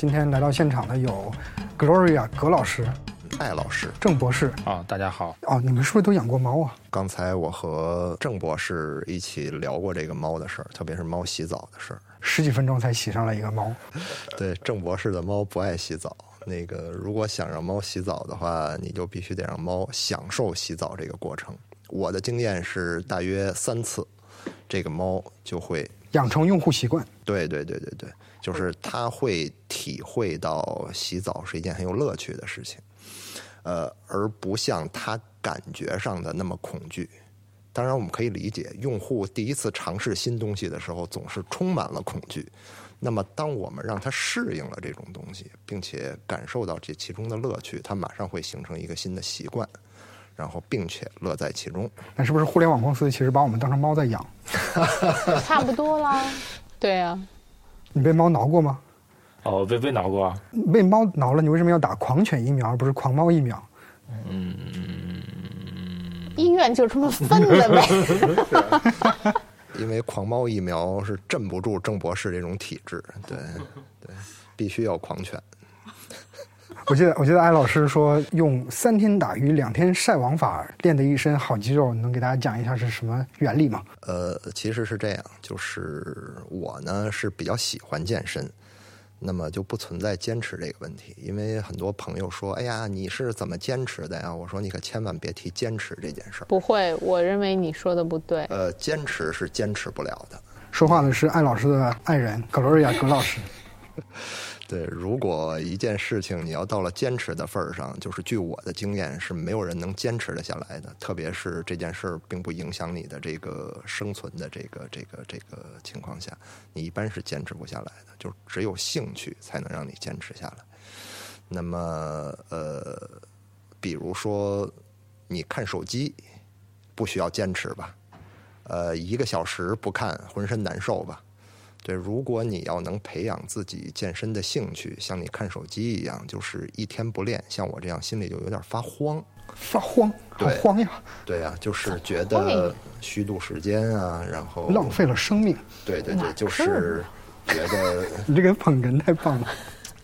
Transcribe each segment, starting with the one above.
今天来到现场的有 Gloria 葛老师、艾老师，郑博士。啊，大家好。哦，你们是不是都养过猫啊？刚才我和郑博士一起聊过这个猫的事儿，特别是猫洗澡的事儿。十几分钟才洗上来一个猫，对，郑博士的猫不爱洗澡。那个，如果想让猫洗澡的话，你就必须得让猫享受洗澡这个过程。我的经验是，大约三次，这个猫就会养成用户习惯。对对对对对，就是他会体会到洗澡是一件很有乐趣的事情，呃，而不像他感觉上的那么恐惧。当然，我们可以理解，用户第一次尝试新东西的时候，总是充满了恐惧。那么，当我们让他适应了这种东西，并且感受到这其中的乐趣，他马上会形成一个新的习惯，然后并且乐在其中。那是不是互联网公司其实把我们当成猫在养？差不多啦，对呀、你被猫挠过吗？哦，被被挠过啊？被猫挠了，你为什么要打狂犬疫苗而不是狂猫疫苗？嗯医院就这么分的呗。因为狂猫疫苗是镇不住郑博士这种体质，对对，必须要狂犬。我记得，我记得艾老师说用三天打鱼两天晒网法练的一身好肌肉，你能给大家讲一下是什么原理吗？呃，其实是这样，就是我呢是比较喜欢健身，那么就不存在坚持这个问题。因为很多朋友说：“哎呀，你是怎么坚持的呀？”我说：“你可千万别提坚持这件事儿。不会，我认为你说的不对。呃，坚持是坚持不了的。说话的是艾老师的爱人 Gloria 葛老师。对，如果一件事情你要到了坚持的份儿上，就是据我的经验是没有人能坚持得下来的。特别是这件事儿并不影响你的这个生存的这个这个这个情况下，你一般是坚持不下来的。就只有兴趣才能让你坚持下来。那么呃，比如说你看手机，不需要坚持吧？呃，一个小时不看浑身难受吧？对，如果你要能培养自己健身的兴趣，像你看手机一样，就是一天不练，像我这样心里就有点发慌。发慌，好慌呀，对呀、就是觉得虚度时间啊，然后浪费了生命。对对对，就是觉得 你这个捧哏太棒了。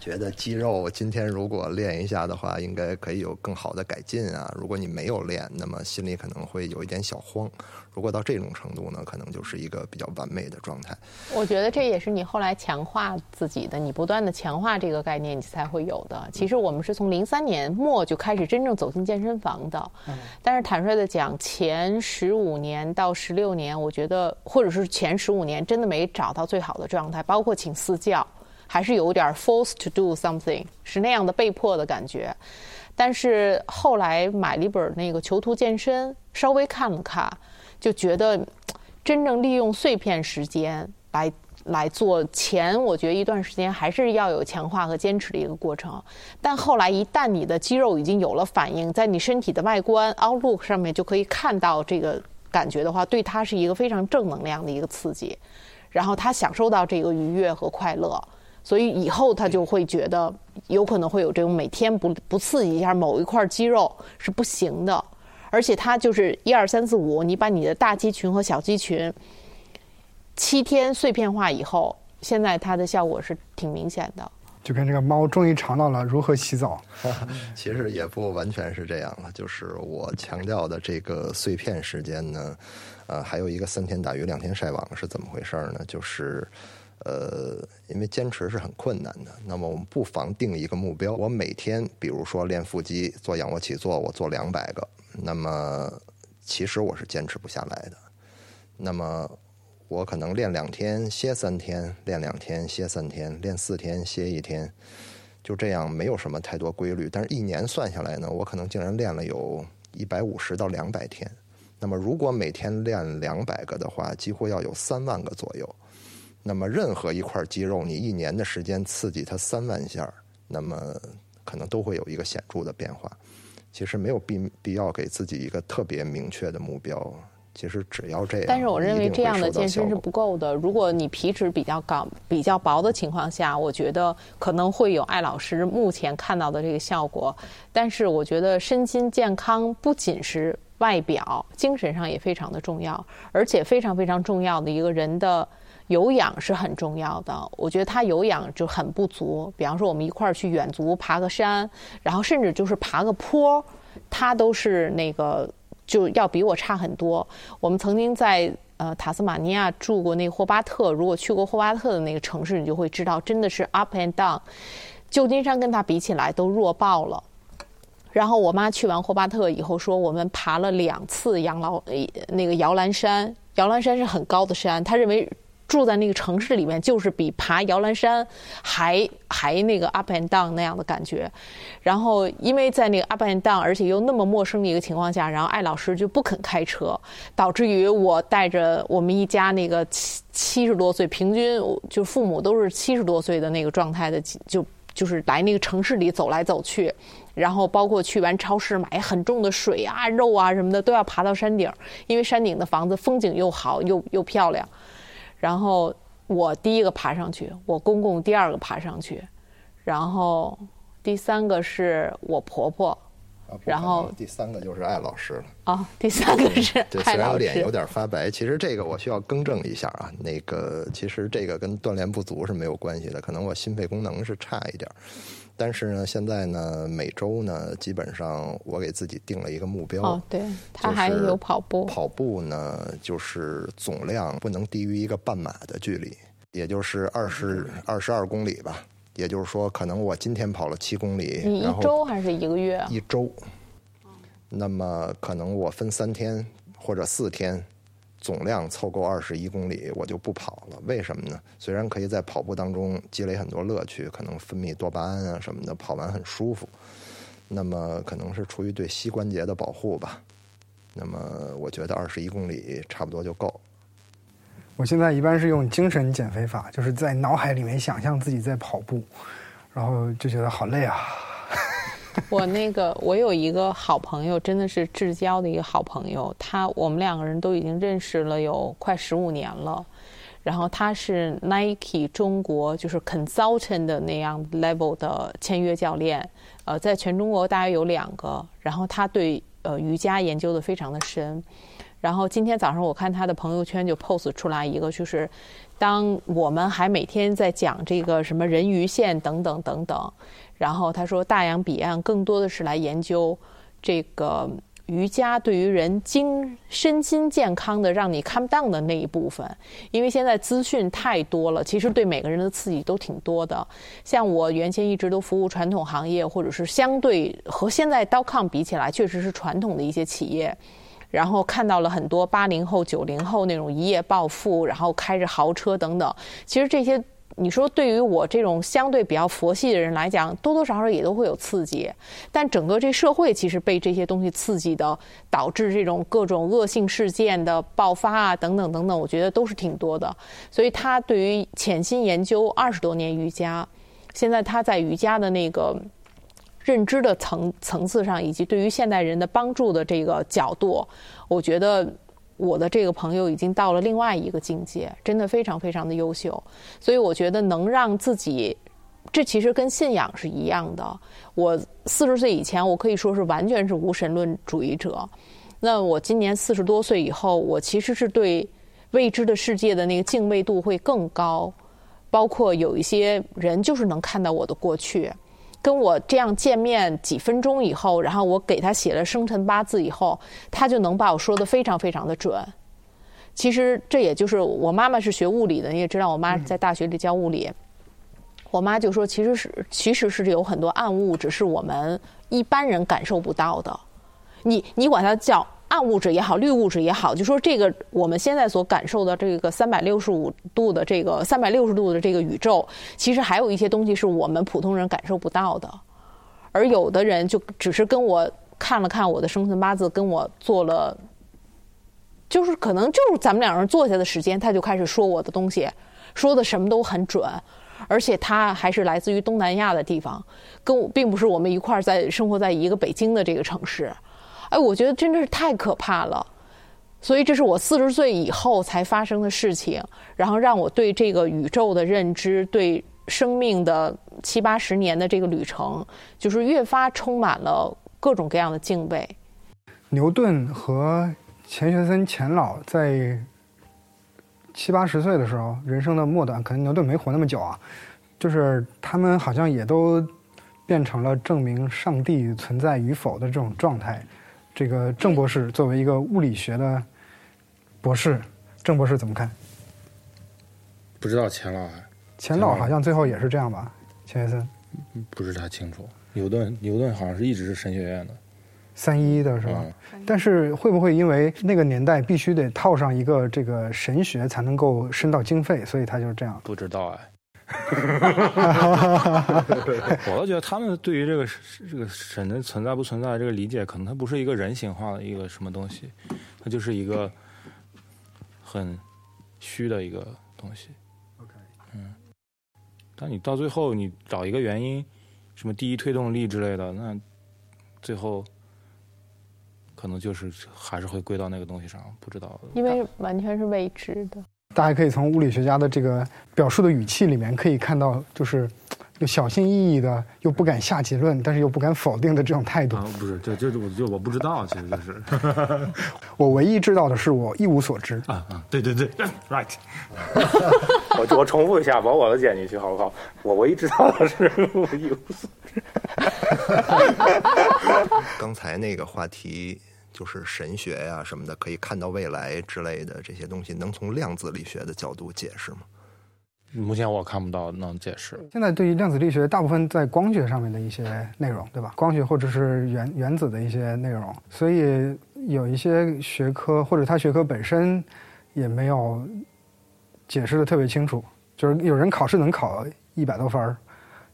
觉得肌肉今天如果练一下的话，应该可以有更好的改进啊。如果你没有练，那么心里可能会有一点小慌。如果到这种程度呢，可能就是一个比较完美的状态。我觉得这也是你后来强化自己的，你不断的强化这个概念，你才会有的。其实我们是从零三年末就开始真正走进健身房的，但是坦率的讲，前十五年到十六年，我觉得或者是前十五年，真的没找到最好的状态，包括请私教，还是有点 force to do something，是那样的被迫的感觉。但是后来买了一本那个《囚徒健身》，稍微看了看，就觉得真正利用碎片时间来来做前，我觉得一段时间还是要有强化和坚持的一个过程。但后来一旦你的肌肉已经有了反应，在你身体的外观 outlook 上面就可以看到这个感觉的话，对它是一个非常正能量的一个刺激，然后他享受到这个愉悦和快乐。所以以后他就会觉得有可能会有这种每天不不刺激一下某一块肌肉是不行的，而且它就是一二三四五，你把你的大肌群和小肌群七天碎片化以后，现在它的效果是挺明显的。就跟这个猫终于尝到了如何洗澡。其实也不完全是这样了，就是我强调的这个碎片时间呢，呃，还有一个三天打鱼两天晒网是怎么回事呢？就是，呃，因为坚持是很困难的，那么我们不妨定一个目标，我每天比如说练腹肌、做仰卧起坐，我做两百个，那么其实我是坚持不下来的，那么。我可能练两天歇三天，练两天歇三天，练四天歇一天，就这样没有什么太多规律。但是，一年算下来呢，我可能竟然练了有一百五十到两百天。那么，如果每天练两百个的话，几乎要有三万个左右。那么，任何一块肌肉，你一年的时间刺激它三万下，那么可能都会有一个显著的变化。其实没有必必要给自己一个特别明确的目标。其实只要这样，但是我认为这样的健身是不不够的。如果你皮脂比较高、比较薄的情况下，我觉得可能会有艾老师目前看到的这个效果。但是我觉得身心健康不仅是外表，精神上也非常的重要，而且非常非常重要的一个人的有氧是很重要的。我觉得他有氧就很不足。比方说，我们一块儿去远足，爬个山，然后甚至就是爬个坡，他都是那个就要比我差很多。我们曾经在呃塔斯马尼亚住过那个霍巴特，如果去过霍巴特的那个城市，你就会知道，真的是 up and down。旧金山跟他比起来都弱爆了。然后我妈去完霍巴特以后说，我们爬了两次养老呃那个摇篮山。摇篮山是很高的山，他认为住在那个城市里面就是比爬摇篮山还还那个 up and down 那样的感觉。然后因为在那个 up and down，而且又那么陌生的一个情况下，然后艾老师就不肯开车，导致于我带着我们一家那个七七十多岁，平均就父母都是七十多岁的那个状态的，就就是来那个城市里走来走去。然后包括去完超市买很重的水啊、肉啊什么的，都要爬到山顶，因为山顶的房子风景又好又又漂亮。然后我第一个爬上去，我公公第二个爬上去，然后第三个是我婆婆，然后第三个就是艾老师了。啊，第三个是对，虽然脸有点发白，其实这个我需要更正一下啊。那个其实这个跟锻炼不足是没有关系的，可能我心肺功能是差一点。但是呢，现在呢，每周呢，基本上我给自己定了一个目标。哦，对，他还有跑步。跑步呢，就是总量不能低于一个半马的距离，也就是二十二十二公里吧。也就是说，可能我今天跑了七公里，你一周还是一个月？一周。那么可能我分三天或者四天。总量凑够二十一公里，我就不跑了。为什么呢？虽然可以在跑步当中积累很多乐趣，可能分泌多巴胺啊什么的，跑完很舒服。那么可能是出于对膝关节的保护吧。那么我觉得二十一公里差不多就够。我现在一般是用精神减肥法，就是在脑海里面想象自己在跑步，然后就觉得好累啊。我那个，我有一个好朋友，真的是至交的一个好朋友。他我们两个人都已经认识了有快十五年了。然后他是 Nike 中国就是 consultant 的那样 level 的签约教练，呃，在全中国大约有两个。然后他对呃瑜伽研究的非常的深。然后今天早上我看他的朋友圈就 post 出来一个，就是当我们还每天在讲这个什么人鱼线等等等等。然后他说，大洋彼岸更多的是来研究这个瑜伽对于人精身心健康的让你看不到的那一部分，因为现在资讯太多了，其实对每个人的刺激都挺多的。像我原先一直都服务传统行业，或者是相对和现在刀抗比起来，确实是传统的一些企业，然后看到了很多八零后、九零后那种一夜暴富，然后开着豪车等等，其实这些。你说对于我这种相对比较佛系的人来讲，多多少少也都会有刺激，但整个这社会其实被这些东西刺激的，导致这种各种恶性事件的爆发啊，等等等等，我觉得都是挺多的。所以他对于潜心研究二十多年瑜伽，现在他在瑜伽的那个认知的层层次上，以及对于现代人的帮助的这个角度，我觉得。我的这个朋友已经到了另外一个境界，真的非常非常的优秀，所以我觉得能让自己，这其实跟信仰是一样的。我四十岁以前，我可以说是完全是无神论主义者。那我今年四十多岁以后，我其实是对未知的世界的那个敬畏度会更高，包括有一些人就是能看到我的过去。跟我这样见面几分钟以后，然后我给他写了生辰八字以后，他就能把我说的非常非常的准。其实这也就是我妈妈是学物理的，你也知道，我妈在大学里教物理。我妈就说，其实是其实是有很多暗物质是我们一般人感受不到的。你你管它叫。暗物质也好，绿物质也好，就说这个我们现在所感受的这个三百六十五度的这个三百六十度的这个宇宙，其实还有一些东西是我们普通人感受不到的。而有的人就只是跟我看了看我的生辰八字，跟我做了，就是可能就是咱们两人坐下的时间，他就开始说我的东西，说的什么都很准，而且他还是来自于东南亚的地方，跟我并不是我们一块儿在生活在一个北京的这个城市。哎，我觉得真的是太可怕了，所以这是我四十岁以后才发生的事情，然后让我对这个宇宙的认知，对生命的七八十年的这个旅程，就是越发充满了各种各样的敬畏。牛顿和钱学森钱老在七八十岁的时候，人生的末端，可能牛顿没活那么久啊，就是他们好像也都变成了证明上帝存在与否的这种状态。这个郑博士作为一个物理学的博士，郑博士怎么看？不知道钱老啊钱老好像最后也是这样吧？钱学森不是太清楚。牛顿牛顿好像是一直是神学院的，三一的是吧？嗯但是会不会因为那个年代必须得套上一个这个神学才能够申到经费，所以他就是这样？不知道哎。我倒觉得他们对于这个这个神的存在不存在这个理解，可能它不是一个人形化的一个什么东西，它就是一个很虚的一个东西。OK，嗯，但你到最后你找一个原因，什么第一推动力之类的，那最后可能就是还是会归到那个东西上，不知道。因为完全是未知的。大家可以从物理学家的这个表述的语气里面可以看到，就是 又小心翼翼的，又不敢下结论，但是又不敢否定的这种态度。啊，不是，这就是我就我不知道，其实就是 我唯一知道的是，我一无所知。啊啊，对对对，right。我我重复一下，把我的剪进去好不好？我唯一知道的是我一无所知刚才那个话题就是神学呀、什么的，可以看到未来之类的这些东西，能从量子力学的角度解释吗？目前我看不到能解释。现在对于量子力学，大部分在光学上面的一些内容，对吧？光学或者是原原子的一些内容，所以有一些学科或者它学科本身也没有解释的特别清楚。就是有人考试能考一百多分儿，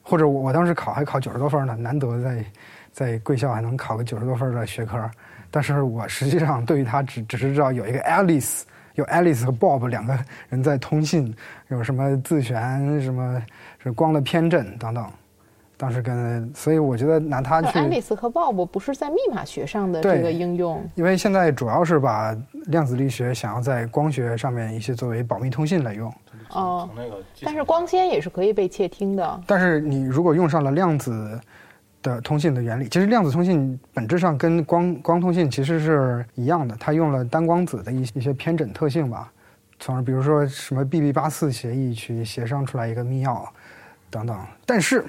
或者我我当时考还考九十多分呢，难得在在贵校还能考个九十多分的学科。但是我实际上对于它只只是知道有一个 Alice，有 Alice 和 Bob 两个人在通信，有什么自旋，什么是光的偏振等等。当时跟，所以我觉得拿它 Alice 和 Bob 不是在密码学上的这个应用，因为现在主要是把量子力学想要在光学上面一些作为保密通信来用。哦但是光纤也是可以被窃听的。但是你如果用上了量子的通信的原理，其实量子通信本质上跟光光通信其实是一样的，它用了单光子的一一些偏振特性吧，从而比如说什么 BB 八四协议去协商出来一个密钥等等。但是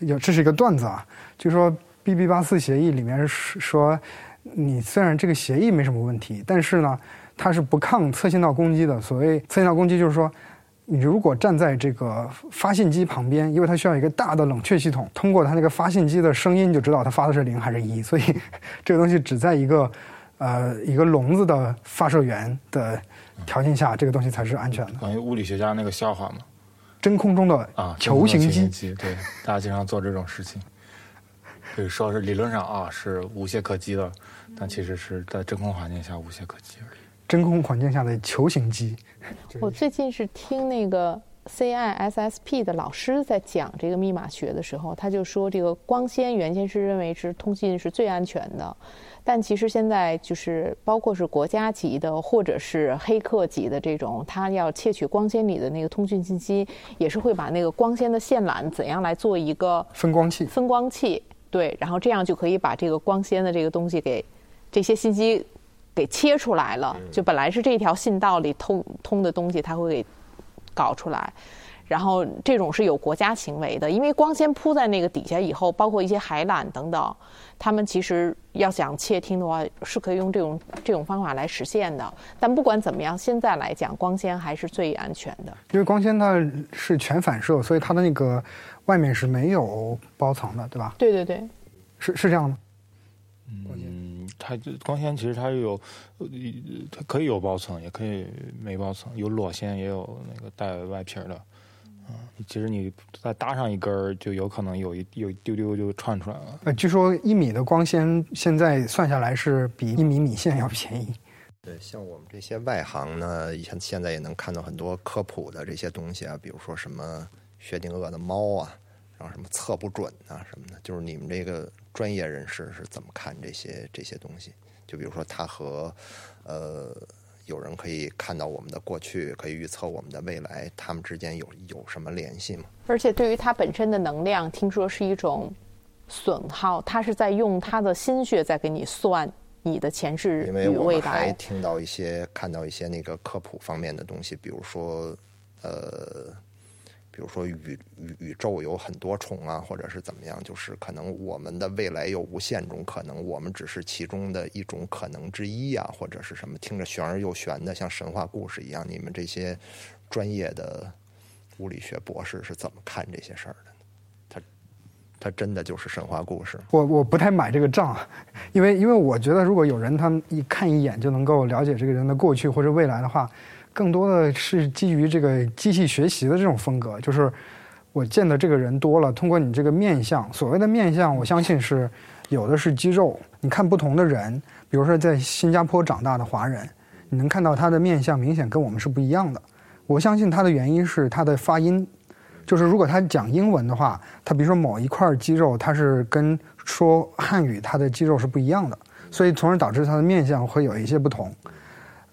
有这是一个段子啊，就说 BB 八四协议里面是说，你虽然这个协议没什么问题，但是呢，它是不抗侧信道攻击的。所谓侧信道攻击，就是说。你如果站在这个发信机旁边，因为它需要一个大的冷却系统，通过它那个发信机的声音就知道它发的是零还是一，所以这个东西只在一个呃一个笼子的发射源的条件下，这个东西才是安全的。关于物理学家那个笑话嘛，真空中的啊，球形机，机，对，大家经常做这种事情。就是说是理论上啊是无懈可击的，但其实是在真空环境下无懈可击而已。真空环境下的球形机。我最近是听那个 CISSP 的老师在讲这个密码学的时候，他就说这个光纤原先是认为是通信是最安全的，但其实现在就是包括是国家级的或者是黑客级的这种，他要窃取光纤里的那个通讯信息，也是会把那个光纤的线缆怎样来做一个分光器，分光器，对，然后这样就可以把这个光纤的这个东西给这些信息给切出来了。就本来是这条信道里通通的东西，它会给搞出来。然后这种是有国家行为的，因为光纤铺在那个底下以后，包括一些海缆等等，他们其实要想窃听的话，是可以用这种这种方法来实现的。但不管怎么样，现在来讲，光纤还是最安全的。因为光纤它是全反射，所以它的那个外面是没有包层的，对吧？对对对，是是这样的吗？嗯，它这光纤其实它有，呃它可以有包层，也可以没包层，有裸线，也有那个带外皮的。嗯，其实你再搭上一根儿，就有可能有一有一丢丢就串出来了。呃，据说一米的光纤现在算下来是比一米米线要便宜。对，像我们这些外行呢，现现在也能看到很多科普的这些东西啊，比如说什么薛定谔的猫啊，然后什么测不准啊什么的，就是你们这个专业人士是怎么看这些这些东西？就比如说他和呃有人可以看到我们的过去，可以预测我们的未来，他们之间有有什么联系吗？而且对于它本身的能量，听说是一种损耗，它是在用他的心血在给你算你的前世因为我与未来。们还听到一些、看到一些那个科普方面的东西，比如说，呃，比如说宇宇宇宙有很多重啊，或者是怎么样，就是可能我们的未来有无限种可能，我们只是其中的一种可能之一啊，或者是什么，听着玄而又玄的，像神话故事一样。你们这些专业的物理学博士是怎么看这些事儿的呢？他他真的就是神话故事？我我不太买这个账，因为因为我觉得如果有人他们一看一眼就能够了解这个人的过去或者未来的话，更多的是基于这个机器学习的这种风格，就是我见的这个人多了，通过你这个面相，所谓的面相，我相信是有的是肌肉。你看不同的人，比如说在新加坡长大的华人，你能看到他的面相明显跟我们是不一样的。我相信他的原因是他的发音，就是如果他讲英文的话，他比如说某一块肌肉，他是跟说汉语他的肌肉是不一样的，所以从而导致他的面相会有一些不同。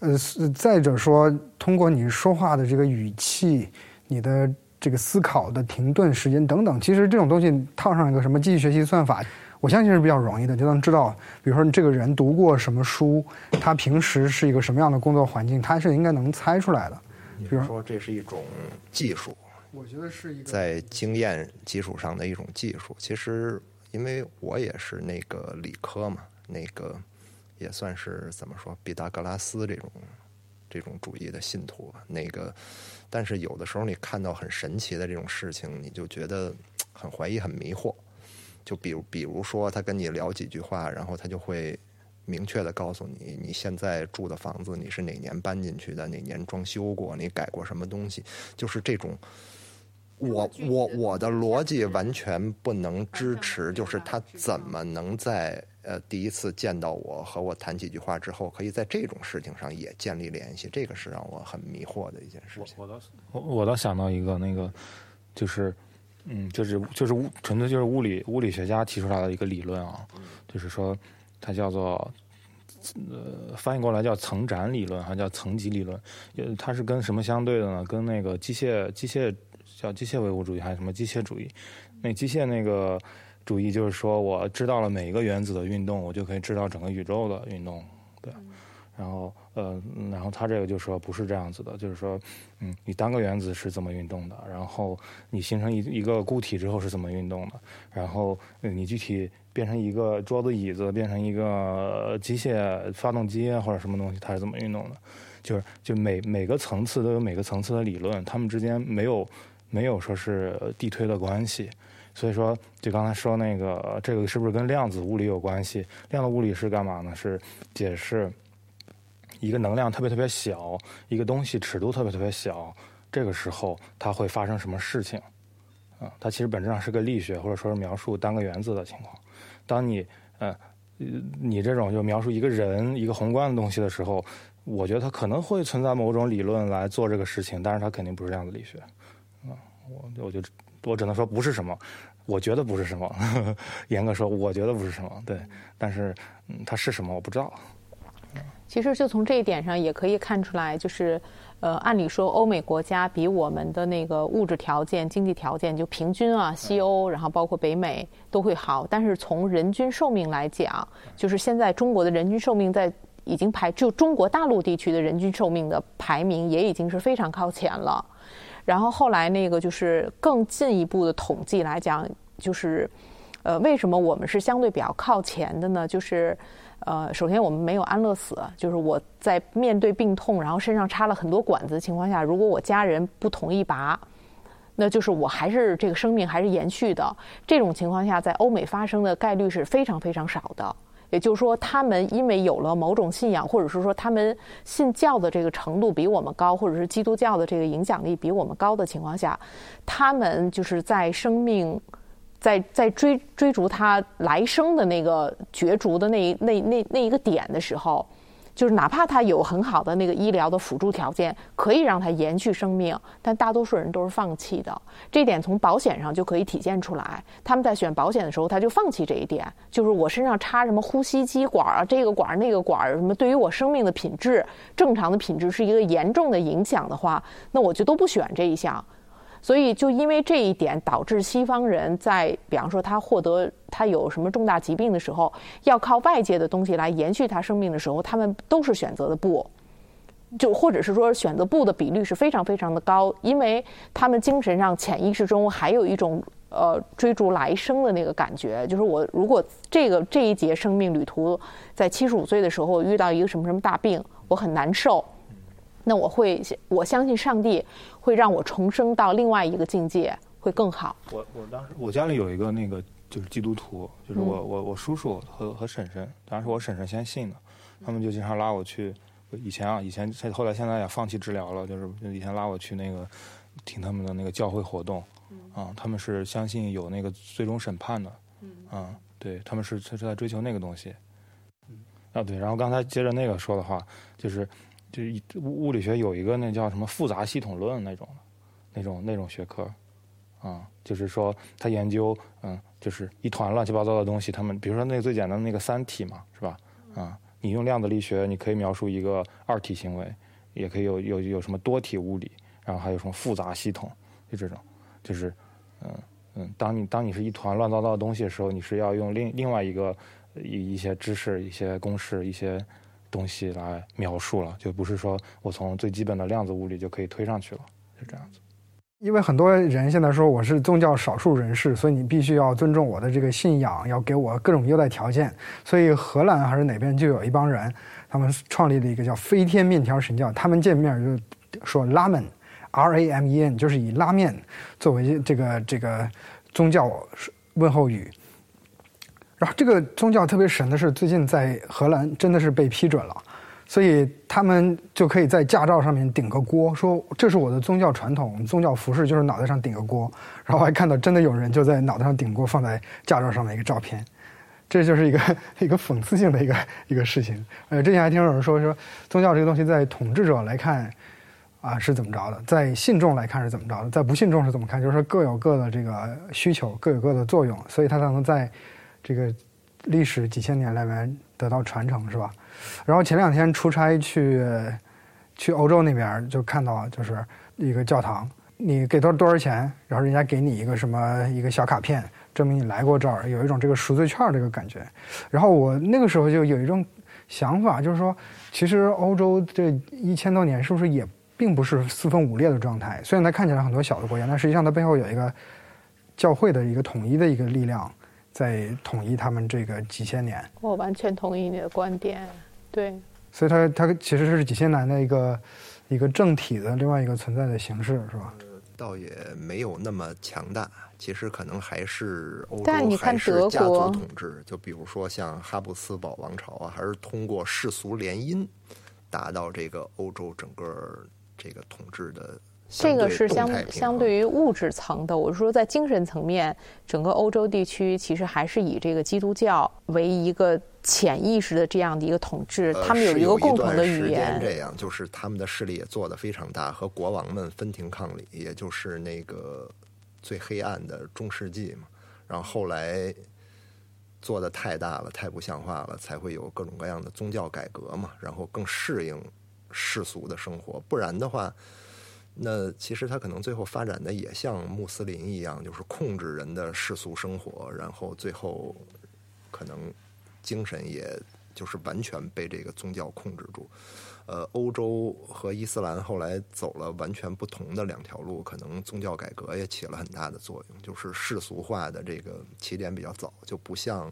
呃，再者说，通过你说话的这个语气，你的这个思考的停顿时间等等，其实这种东西套上一个什么机器学习算法，我相信是比较容易的，就能知道，比如说你这个人读过什么书，他平时是一个什么样的工作环境，他是应该能猜出来的。比如说，这是一种技术，我觉得是一个在经验基础上的一种技术。其实，因为我也是那个理科嘛，那个也算是怎么说，毕达哥拉斯这种这种主义的信徒吧。那个，但是有的时候你看到很神奇的这种事情，你就觉得很怀疑、很迷惑。就比如，比如说他跟你聊几句话，然后他就会明确的告诉你，你现在住的房子你是哪年搬进去的，哪年装修过，你改过什么东西，就是这种。我我我的逻辑完全不能支持，就是他怎么能在呃第一次见到我和我谈几句话之后，可以在这种事情上也建立联系，这个是让我很迷惑的一件事情。我倒我我倒想到一个那个，就是嗯，就是就是物纯粹就是物理物理学家提出来的一个理论啊，就是说它叫做呃翻译过来叫层展理论，还叫层级理论。呃，它是跟什么相对的呢？跟那个机械机械叫机械唯物主义还是什么机械主义？那机械那个主义就是说我知道了每一个原子的运动，我就可以知道整个宇宙的运动，对。然后呃，然后他这个就说不是这样子的，就是说，嗯，你单个原子是怎么运动的，然后你形成一一个固体之后是怎么运动的，然后你具体变成一个桌子、椅子，变成一个机械发动机啊或者什么东西，它是怎么运动的？就是就每每个层次都有每个层次的理论，它们之间没有没有说是递推的关系。所以说，就刚才说那个，这个是不是跟量子物理有关系？量子物理是干嘛呢？是解释一个能量特别特别小，一个东西尺度特别特别小，这个时候它会发生什么事情？啊，它其实本质上是个力学，或者说是描述单个原子的情况。当你呃，你这种就描述一个人一个宏观的东西的时候，我觉得它可能会存在某种理论来做这个事情，但是它肯定不是量子力学。啊，我我就我只能说不是什么，我觉得不是什么。严格说，我觉得不是什么，对。但是，嗯，它是什么我不知道。其实就从这一点上也可以看出来，就是，呃，按理说欧美国家比我们的那个物质条件、经济条件就平均啊，西欧，然后包括北美都会好。但是从人均寿命来讲，就是现在中国的人均寿命在已经排就中国大陆地区的人均寿命的排名也已经是非常靠前了。然后后来那个就是更进一步的统计来讲，就是，呃，为什么我们是相对比较靠前的呢？就是。呃，首先我们没有安乐死，就是我在面对病痛，然后身上插了很多管子的情况下，如果我家人不同意拔，那就是我还是这个生命还是延续的。这种情况下，在欧美发生的概率是非常非常少的。也就是说，他们因为有了某种信仰，或者是说他们信教的这个程度比我们高，或者是基督教的这个影响力比我们高的情况下，他们就是在生命。在在追追逐他来生的那个角逐的那那那那一个点的时候，就是哪怕他有很好的那个医疗的辅助条件，可以让他延续生命，但大多数人都是放弃的。这点从保险上就可以体现出来。他们在选保险的时候，他就放弃这一点，就是我身上插什么呼吸机管啊，这个管那个管什么，对于我生命的品质、正常的品质是一个严重的影响的话，那我就都不选这一项。所以就因为这一点，导致西方人在比方说他获得他有什么重大疾病的时候，要靠外界的东西来延续他生命的时候，他们都是选择的不。就或者是说选择不的比率是非常非常的高，因为他们精神上潜意识中还有一种呃追逐来生的那个感觉，就是我如果这个这一节生命旅途在七十五岁的时候遇到一个什么什么大病，我很难受，那我会我相信上帝会让我重生到另外一个境界会更好。我我当时我家里有一个那个就是基督徒，就是我我我叔叔和和婶婶，当时我婶婶先信的，他们就经常拉我去。以前啊，以前后来现在也放弃治疗了，就是以前拉我去那个听他们的那个教会活动，啊，他们是相信有那个最终审判的，啊，对他们是是在追求那个东西，啊对，然后刚才接着那个说的话，就是就物物理学有一个那叫什么复杂系统论那种那种那种学科，啊，就是说他研究嗯，就是一团乱七八糟的东西，他们比如说那个最简单的那个三体嘛，是吧？啊。你用量子力学，你可以描述一个二体行为，也可以有有有什么多体物理，然后还有什么复杂系统，就这种，就是，嗯嗯，当你当你是一团乱糟糟的东西的时候，你是要用另另外一个一一些知识、一些公式、一些东西来描述了，就不是说我从最基本的量子物理就可以推上去了，是这样子。因为很多人现在说我是宗教少数人士，所以你必须要尊重我的这个信仰，要给我各种优待条件。所以荷兰还是哪边就有一帮人，他们创立了一个叫飞天面条神教。他们见面就说拉面，R A M E N，就是以拉面作为这个这个宗教问候语。然后这个宗教特别神的是，最近在荷兰真的是被批准了。所以他们就可以在驾照上面顶个锅，说这是我的宗教传统，宗教服饰就是脑袋上顶个锅。然后还看到真的有人就在脑袋上顶锅，放在驾照上的一个照片，这就是一个一个讽刺性的一个一个事情。呃，之前还听有人说说宗教这个东西在统治者来看啊是怎么着的，在信众来看是怎么着的，在不信众是怎么看，就是说各有各的这个需求，各有各的作用，所以它才能在这个历史几千年来面得到传承，是吧？然后前两天出差去，去欧洲那边就看到就是一个教堂，你给多多少钱，然后人家给你一个什么一个小卡片，证明你来过这儿，有一种这个赎罪券这个感觉。然后我那个时候就有一种想法，就是说，其实欧洲这一千多年是不是也并不是四分五裂的状态？虽然它看起来很多小的国家，但实际上它背后有一个教会的一个统一的一个力量在统一他们这个几千年。我完全同意你的观点。对，所以它它其实是几千年的一个一个政体的另外一个存在的形式，是吧？倒也没有那么强大，其实可能还是欧洲还是家族统治。就比如说像哈布斯堡王朝啊，还是通过世俗联姻达到这个欧洲整个这个统治的。这个是相相对于物质层的，我是说在精神层面，整个欧洲地区其实还是以这个基督教为一个潜意识的这样的一个统治，他们有一个共同的语言。这样，就是他们的势力也做得非常大，和国王们分庭抗礼，也就是那个最黑暗的中世纪嘛。然后后来做的太大了，太不像话了，才会有各种各样的宗教改革嘛，然后更适应世俗的生活，不然的话。那其实他可能最后发展的也像穆斯林一样，就是控制人的世俗生活，然后最后可能精神也就是完全被这个宗教控制住。呃，欧洲和伊斯兰后来走了完全不同的两条路，可能宗教改革也起了很大的作用，就是世俗化的这个起点比较早，就不像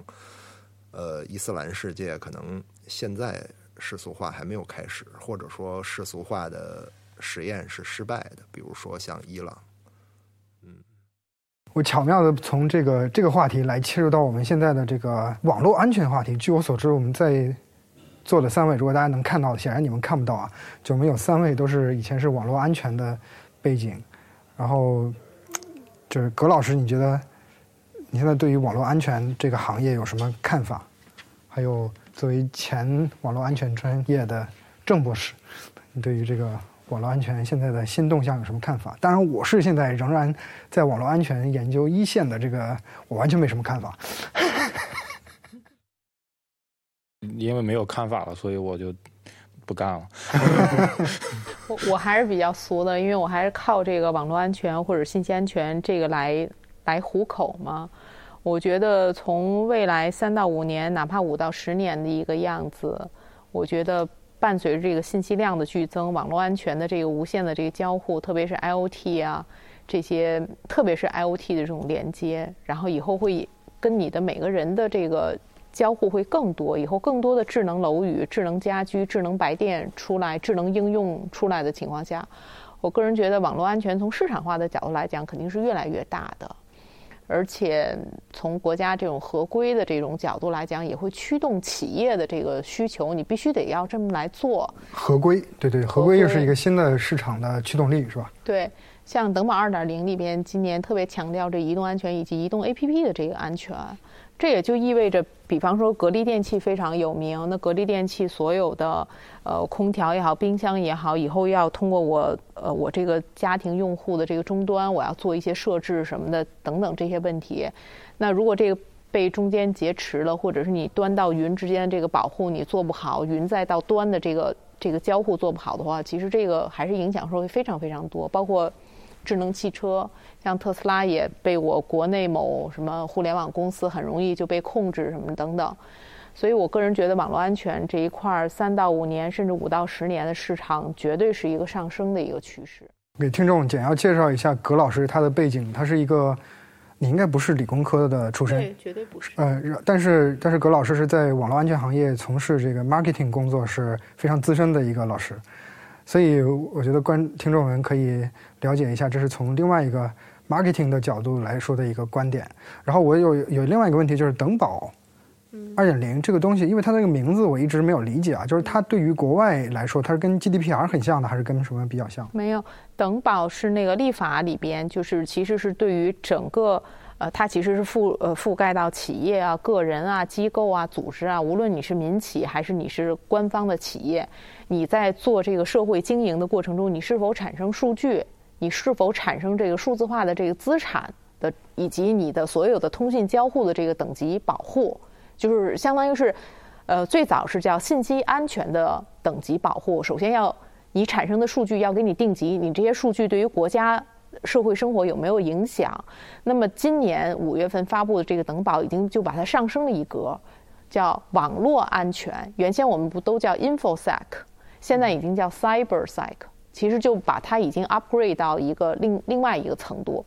呃伊斯兰世界可能现在世俗化还没有开始，或者说世俗化的。实验是失败的，比如说像伊朗，嗯，我巧妙的从这个这个话题来切入到我们现在的这个网络安全话题。据我所知，我们在座的三位，如果大家能看到，显然你们看不到啊，就我们有三位都是以前是网络安全的背景。然后就是葛老师，你觉得你现在对于网络安全这个行业有什么看法？还有作为前网络安全专业的郑博士，你对于这个？网络安全现在的新动向有什么看法？当然，我是现在仍然在网络安全研究一线的这个，我完全没什么看法。因为没有看法了，所以我就不干了。我 我还是比较俗的，因为我还是靠这个网络安全或者信息安全这个来来糊口嘛。我觉得从未来三到五年，哪怕五到十年的一个样子，我觉得伴随着这个信息量的剧增，网络安全的这个无限的这个交互，特别是 IOT 啊这些，特别是 IOT 的这种连接，然后以后会跟你的每个人的这个交互会更多，以后更多的智能楼宇、智能家居、智能白电出来，智能应用出来的情况下，我个人觉得网络安全从市场化的角度来讲，肯定是越来越大的。而且从国家这种合规的这种角度来讲，也会驱动企业的这个需求，你必须得要这么来做。合规，对对，合规又是一个新的市场的驱动力，是吧？对，像等保二点零里边，今年特别强调这移动安全以及移动 APP 的这个安全。这也就意味着，比方说格力电器非常有名，那格力电器所有的呃空调也好，冰箱也好，以后要通过我呃我这个家庭用户的这个终端，我要做一些设置什么的等等这些问题。那如果这个被中间劫持了，或者是你端到云之间这个保护你做不好，云再到端的这个这个交互做不好的话，其实这个还是影响说会非常非常多，包括。智能汽车，像特斯拉也被我国内某什么互联网公司很容易就被控制什么等等，所以我个人觉得网络安全这一块儿三到五年甚至五到十年的市场绝对是一个上升的一个趋势。给听众简要介绍一下葛老师他的背景，他是一个，你应该不是理工科的出身，对，绝对不是。呃，但是但是葛老师是在网络安全行业从事这个 marketing 工作是非常资深的一个老师。所以我觉得观听众们可以了解一下，这是从另外一个 marketing 的角度来说的一个观点。然后我有有另外一个问题，就是等保二点零这个东西，因为它那个名字我一直没有理解啊，就是它对于国外来说，它是跟 GDPR 很像的，还是跟什么比较像？没有，等保是那个立法里边，就是其实是对于整个。呃，它其实是覆呃覆盖到企业啊、个人啊、机构啊、组织啊，无论你是民企还是你是官方的企业，你在做这个社会经营的过程中，你是否产生数据，你是否产生这个数字化的这个资产的，以及你的所有的通信交互的这个等级保护，就是相当于是，呃，最早是叫信息安全的等级保护。首先要你产生的数据要给你定级，你这些数据对于国家。社会生活有没有影响？那么今年五月份发布的这个等保已经就把它上升了一格，叫网络安全。原先我们不都叫 infosec，现在已经叫 cybersec，其实就把它已经 upgrade 到一个另另外一个程度。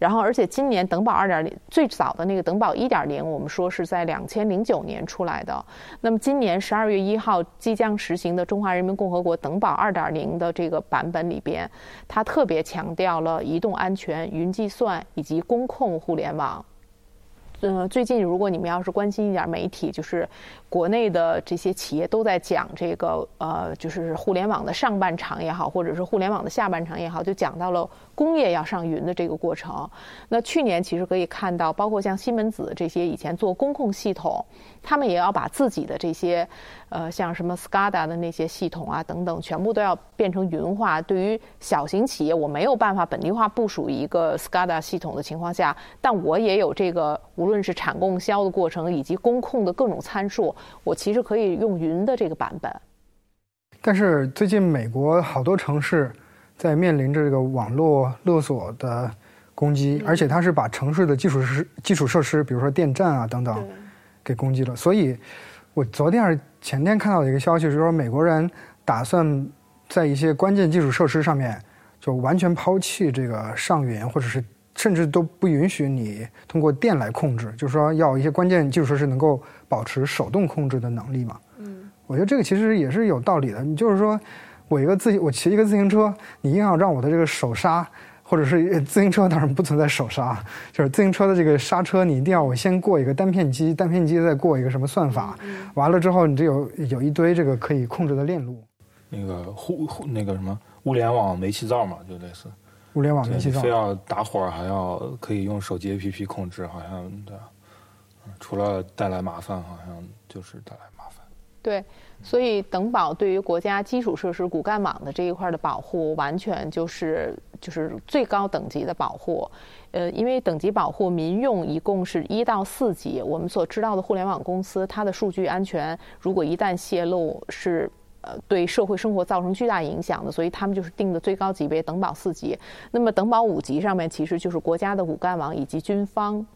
然后，而且今年等保二点零最早的那个等保一点零，我们说是在两千零九年出来的。那么今年十二月一号即将实行的中华人民共和国等保二点零的这个版本里边，它特别强调了移动安全、云计算以及公控互联网。嗯，最近如果你们要是关心一点媒体，就是国内的这些企业都在讲这个，呃，就是互联网的上半场也好，或者是互联网的下半场也好，就讲到了工业要上云的这个过程。那去年其实可以看到，包括像西门子这些以前做公控系统，他们也要把自己的这些。呃，像什么 SCADA 的那些系统啊，等等，全部都要变成云化。对于小型企业，我没有办法本地化部署一个 SCADA 系统的情况下，但我也有这个，无论是产供销的过程以及工控的各种参数，我其实可以用云的这个版本。但是最近美国好多城市在面临着这个网络勒索的攻击，而且它是把城市的基础设施、基础设施，比如说电站啊等等，给攻击了。所以。我昨天还是前天看到的一个消息，是说美国人打算在一些关键基础设施上面就完全抛弃这个上云，或者是甚至都不允许你通过电来控制，就是说要一些关键基础设施能够保持手动控制的能力嘛。嗯，我觉得这个其实也是有道理的。你就是说我一个自我骑一个自行车，你硬要让我的这个手刹。或者是自行车当然不存在手刹，就是自行车的这个刹车，你一定要我先过一个单片机，单片机再过一个什么算法，完了之后你这有有一堆这个可以控制的链路。那个互互那个什么物联网煤气灶嘛，就类似。物联网煤气灶。非要打火还要可以用手机 APP 控制，好像对，除了带来麻烦，好像就是带来麻烦。对。所以，等保对于国家基础设施骨干网的这一块的保护，完全就是就是最高等级的保护。呃，因为等级保护民用一共是一到四级。我们所知道的互联网公司，它的数据安全如果一旦泄露，是呃对社会生活造成巨大影响的，所以他们就是定的最高级别等保四级。那么等保五级上面其实就是国家的骨干网以及军方。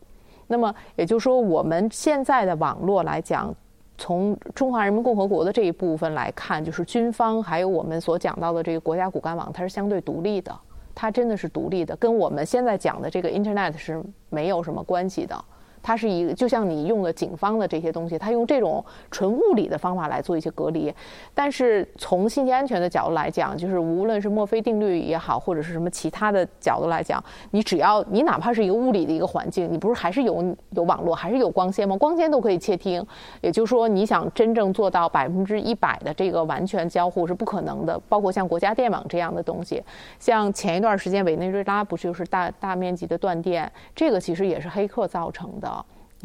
那么也就是说，我们现在的网络来讲，从中华人民共和国的这一部分来看，就是军方还有我们所讲到的这个国家骨干网，它是相对独立的，它真的是独立的，跟我们现在讲的这个 Internet 是没有什么关系的。它是一个，就像你用的警方的这些东西，它用这种纯物理的方法来做一些隔离。但是从信息安全的角度来讲，就是无论是墨菲定律也好，或者是什么其他的角度来讲，你只要你哪怕是一个物理的一个环境，你不是还是有有网络，还是有光纤吗？光纤都可以窃听。也就是说，你想真正做到百分之一百的这个完全交互是不可能的。包括像国家电网这样的东西，像前一段时间委内瑞拉不就是大大面积的断电，这个其实也是黑客造成的。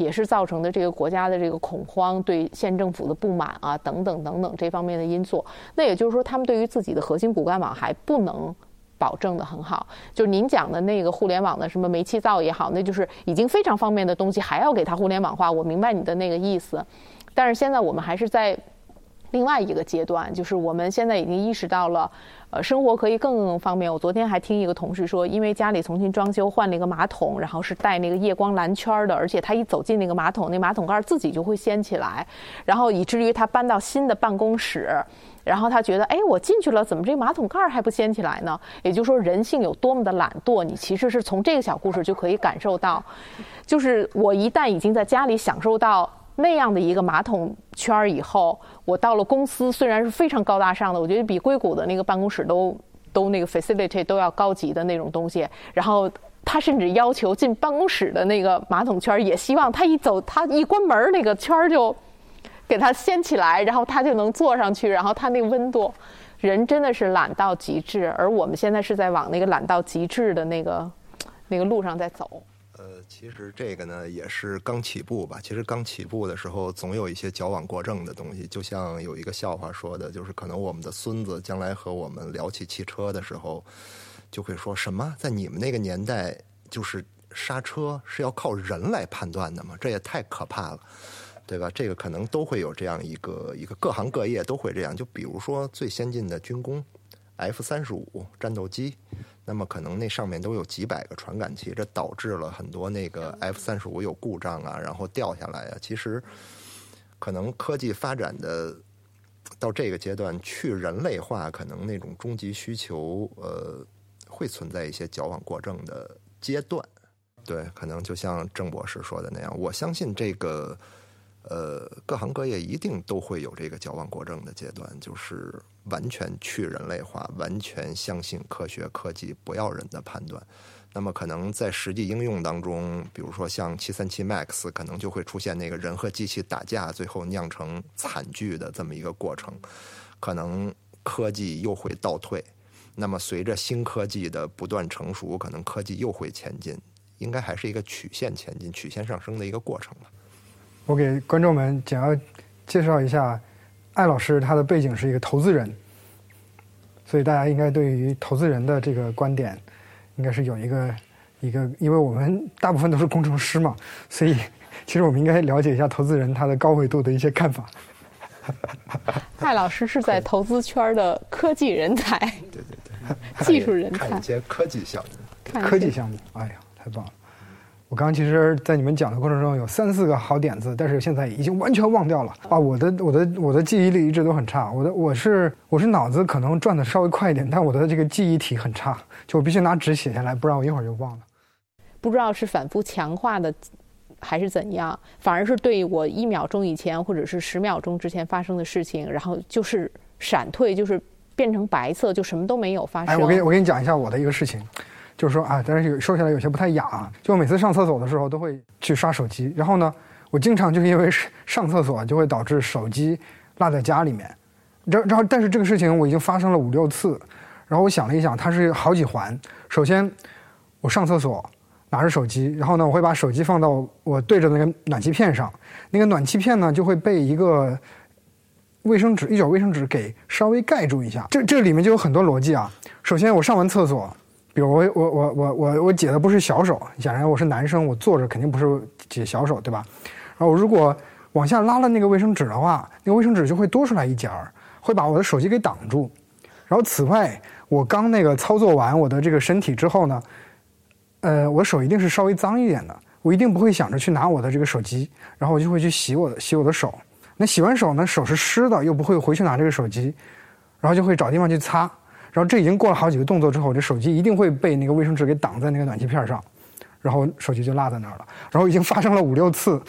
也是造成的这个国家的这个恐慌，对县政府的不满啊，等等等等这方面的因素。那也就是说，他们对于自己的核心骨干网还不能保证的很好。就是您讲的那个互联网的什么煤气灶也好，那就是已经非常方便的东西，还要给它互联网化。我明白你的那个意思，但是现在我们还是在另外一个阶段，就是我们现在已经意识到了。呃，生活可以更方便。我昨天还听一个同事说，因为家里重新装修换了一个马桶，然后是带那个夜光蓝圈的，而且他一走进那个马桶，那马桶盖自己就会掀起来，然后以至于他搬到新的办公室，然后他觉得，哎，我进去了，怎么这马桶盖还不掀起来呢？也就是说，人性有多么的懒惰，你其实是从这个小故事就可以感受到。就是我一旦已经在家里享受到。那样的一个马桶圈儿以后，我到了公司，虽然是非常高大上的，我觉得比硅谷的那个办公室都都那个 facility 都要高级的那种东西。然后他甚至要求进办公室的那个马桶圈儿，也希望他一走，他一关门，那个圈儿就给他掀起来，然后他就能坐上去。然后他那个温度，人真的是懒到极致，而我们现在是在往那个懒到极致的那个那个路上在走。呃其实这个呢也是刚起步吧。其实刚起步的时候，总有一些矫枉过正的东西。就像有一个笑话说的，就是可能我们的孙子将来和我们聊起汽车的时候，就会说什么，在你们那个年代，就是刹车是要靠人来判断的吗？这也太可怕了，对吧？这个可能都会有这样一个一个各行各业都会这样。就比如说最先进的军工，F 三十五战斗机。那么可能那上面都有几百个传感器，这导致了很多那个 F 三十五有故障啊，然后掉下来啊。其实，可能科技发展的到这个阶段，去人类化，可能那种终极需求，呃，会存在一些矫枉过正的阶段。对，可能就像郑博士说的那样，我相信这个。呃，各行各业一定都会有这个矫枉过正的阶段，就是完全去人类化，完全相信科学科技，不要人的判断。那么，可能在实际应用当中，比如说像七三七 MAX，可能就会出现那个人和机器打架，最后酿成惨剧的这么一个过程。可能科技又会倒退。那么，随着新科技的不断成熟，可能科技又会前进，应该还是一个曲线前进、曲线上升的一个过程吧。我给观众们简要介绍一下，艾老师他的背景是一个投资人，所以大家应该对于投资人的这个观点，应该是有一个一个，因为我们大部分都是工程师嘛，所以 其实我们应该了解一下投资人他的高维度的一些看法。艾老师是在投资圈的科技人才，对对对，技术人才，看一些科技项目，科技项目，哎呀，太棒了。我刚刚其实，在你们讲的过程中有三四个好点子，但是现在已经完全忘掉了啊！我的我的我的记忆力一直都很差，我的我是我是脑子可能转的稍微快一点，但我的这个记忆体很差，就我必须拿纸写下来，不然我一会儿就忘了。不知道是反复强化的，还是怎样，反而是对我一秒钟以前或者是十秒钟之前发生的事情，然后就是闪退，就是变成白色，就什么都没有发生。哎，我给我给你讲一下我的一个事情。就是说啊，但是有说起来有些不太雅。就每次上厕所的时候都会去刷手机，然后呢，我经常就是因为上厕所就会导致手机落在家里面。然然后，但是这个事情我已经发生了五六次。然后我想了一想，它是好几环。首先，我上厕所拿着手机，然后呢，我会把手机放到我对着那个暖气片上，那个暖气片呢就会被一个卫生纸一卷卫生纸给稍微盖住一下。这这里面就有很多逻辑啊。首先，我上完厕所。我我我我我我解的不是小手，显然我是男生，我坐着肯定不是解小手，对吧？然后如果往下拉了那个卫生纸的话，那个卫生纸就会多出来一截儿，会把我的手机给挡住。然后此外，我刚那个操作完我的这个身体之后呢，呃，我手一定是稍微脏一点的，我一定不会想着去拿我的这个手机，然后我就会去洗我的洗我的手。那洗完手呢，手是湿的，又不会回去拿这个手机，然后就会找地方去擦。然后这已经过了好几个动作之后，这手机一定会被那个卫生纸给挡在那个暖气片上，然后手机就落在那儿了。然后已经发生了五六次，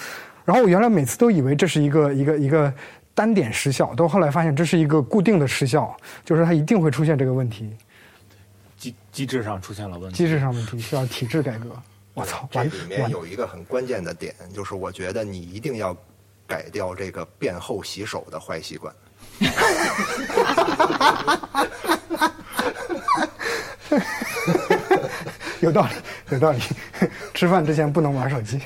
然后我原来每次都以为这是一个一个一个单点失效，到后来发现这是一个固定的失效，就是它一定会出现这个问题，机机制上出现了问题。机制上问题需要体制改革。我操，完这里面有一个很关键的点，就是我觉得你一定要改掉这个便后洗手的坏习惯。有道理，有道理。吃饭之前不能玩手机。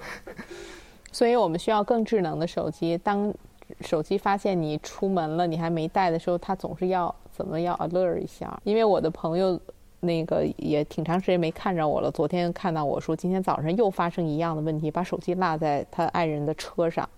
所以我们需要更智能的手机。当手机发现你出门了，你还没带的时候，它总是要怎么要 alert 一下。因为我的朋友那个也挺长时间没看着我了，昨天看到我说今天早上又发生一样的问题，把手机落在他爱人的车上。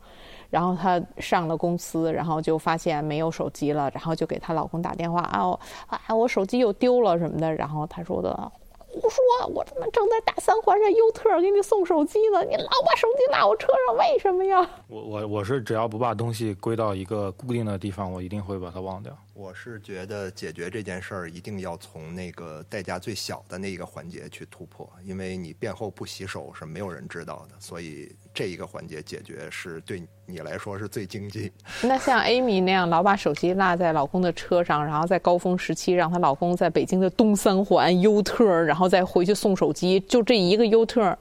然后她上了公司，然后就发现没有手机了，然后就给她老公打电话啊，我啊我手机又丢了什么的。然后她说的胡说，我他妈正在大三环上 U 特给你送手机呢，你老把手机拿我车上，为什么呀？我我我是只要不把东西归到一个固定的地方，我一定会把它忘掉。我是觉得解决这件事儿一定要从那个代价最小的那一个环节去突破，因为你便后不洗手是没有人知道的，所以这一个环节解决是对你来说是最经济。那像 Amy 那样老把手机落在老公的车上，然后在高峰时期让她老公在北京的东三环 U 特，然后再回去送手机，就这一个 U 特，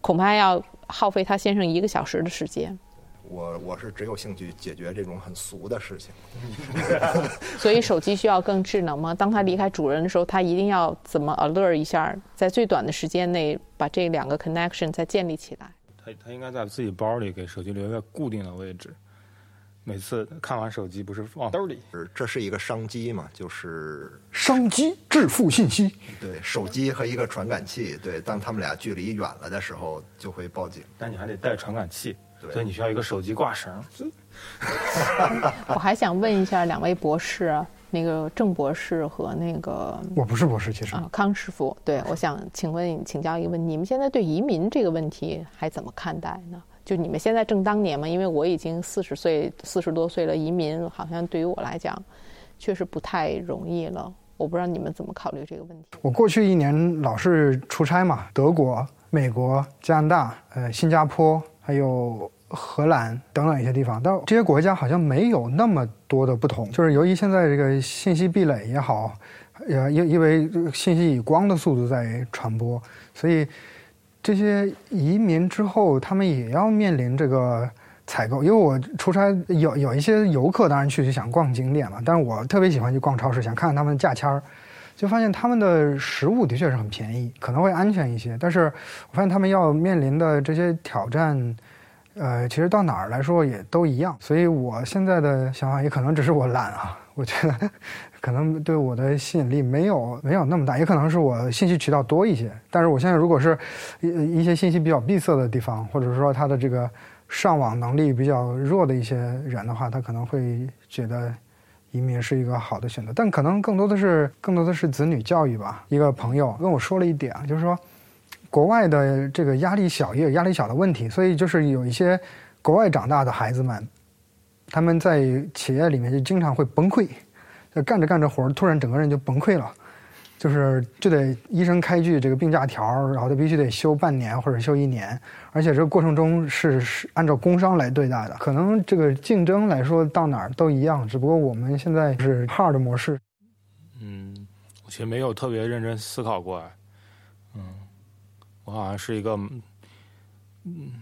恐怕要耗费她先生一个小时的时间。我我是只有兴趣解决这种很俗的事情。所以手机需要更智能吗？当它离开主人的时候，它一定要怎么 alert 一下，在最短的时间内把这两个 connection 再建立起来。它它应该在自己包里给手机留一个固定的位置，每次看完手机不是放兜里。是这是一个商机嘛？就是商机致富信息，对手机和一个传感器，对，当他们俩距离远了的时候就会报警。但你还得带传感器，对所以你需要一个手机挂绳。我还想问一下两位博士，那个郑博士和那个我不是博士，其实啊康师傅，对我想请问请教一个问题：你们现在对移民这个问题还怎么看待呢？就你们现在正当年嘛，因为我已经四十岁四十多岁了，移民好像对于我来讲确实不太容易了。我不知道你们怎么考虑这个问题。我过去一年老是出差嘛，德国、美国、加拿大、呃新加坡，还有荷兰等等一些地方，但这些国家好像没有那么多的不同。就是由于现在这个信息壁垒也好，呃因因为信息以光的速度在传播，所以这些移民之后，他们也要面临这个采购。因为我出差有有一些游客当然去就想逛景点嘛，但是我特别喜欢去逛超市，想看看他们的价签儿。就发现他们的食物的确是很便宜，可能会安全一些，但是我发现他们要面临的这些挑战，呃，其实到哪儿来说也都一样。所以我现在的想法也可能只是我懒啊，我觉得可能对我的吸引力没有没有那么大，也可能是我信息渠道多一些。但是我现在如果是一一些信息比较闭塞的地方，或者说他的这个上网能力比较弱的一些人的话，他可能会觉得。移民是一个好的选择，但可能更多的是更多的是子女教育吧。一个朋友跟我说了一点，就是说，国外的这个压力小也有压力小的问题，所以就是有一些国外长大的孩子们，他们在企业里面就经常会崩溃，就干着干着活儿，突然整个人就崩溃了，就是就得医生开具这个病假条，然后他必须得休半年或者休一年，而且这个过程中是是按照工伤来对待的。可能这个竞争来说到哪儿都一样，只不过我们现在是 hard 模式。嗯，我其实没有特别认真思考过。嗯，我好像是一个嗯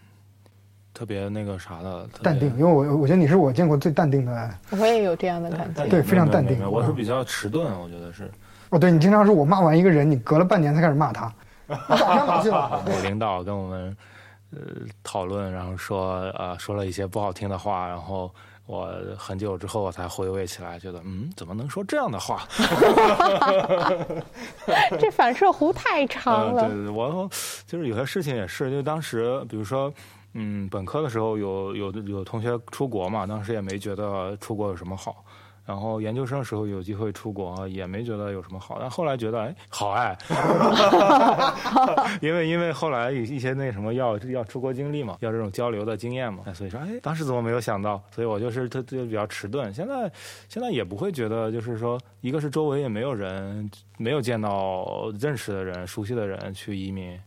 特别那个啥的淡定，因为我我觉得你是我见过最淡定的。我也有这样的感觉。对非常淡定我是比较迟钝，我觉得是。哦，对你经常说我骂完一个人，你隔了半年才开始骂他，你早上哪去了？我领导跟我们呃讨论，然后说呃说了一些不好听的话，然后我很久之后我才回味起来，觉得嗯怎么能说这样的话？这反射弧太长嗯，了。对对，对我就是有些事情也是，就当时比如说。嗯，本科的时候有有有同学出国嘛，当时也没觉得出国有什么好，然后研究生时候有机会出国，也没觉得有什么好，但后来觉得哎好哎，因为因为后来一些那什么要要出国经历嘛，要这种交流的经验嘛，所以说哎当时怎么没有想到？所以我就是特就比较迟钝，现在现在也不会觉得就是说，一个是周围也没有人没有见到认识的人、熟悉的人去移民。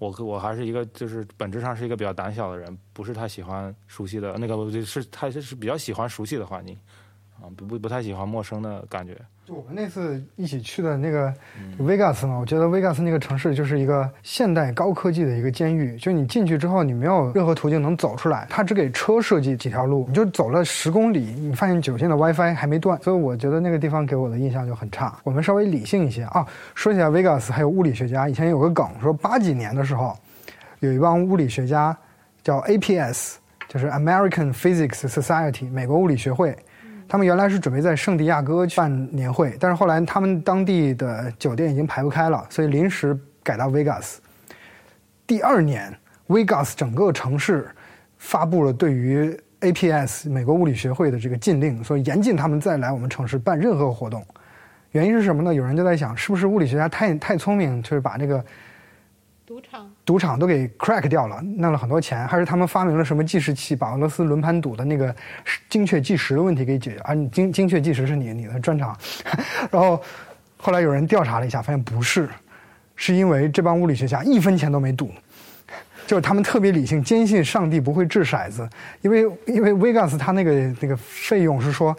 我我还是一个，就是本质上是一个比较胆小的人，不是太喜欢熟悉的那个，是他是比较喜欢熟悉的环境，啊，不不不太喜欢陌生的感觉。就我们那次一起去的那个 Vegas 嘛，我觉得 Vegas 那个城市就是一个现代高科技的一个监狱。就你进去之后，你没有任何途径能走出来，它只给车设计几条路，你就走了十公里，你发现酒店的 WiFi 还没断，所以我觉得那个地方给我的印象就很差。我们稍微理性一些啊，说起来 Vegas 还有物理学家，以前有个梗说八几年的时候，有一帮物理学家叫 APS，就是 American Physics Society 美国物理学会。他们原来是准备在圣地亚哥办年会，但是后来他们当地的酒店已经排不开了，所以临时改到 Vegas。第二年，Vegas 整个城市发布了对于 APS 美国物理学会的这个禁令，说严禁他们再来我们城市办任何活动。原因是什么呢？有人就在想，是不是物理学家太太聪明，就是把这个。赌场，赌场都给 crack 掉了，弄了很多钱，还是他们发明了什么计时器，把俄罗斯轮盘赌的那个精确计时的问题给解决？啊，精精确计时是你你的专长。然后后来有人调查了一下，发现不是，是因为这帮物理学家一分钱都没赌，就是他们特别理性，坚信上帝不会掷骰子，因为因为 Vegas 他那个那个费用是说，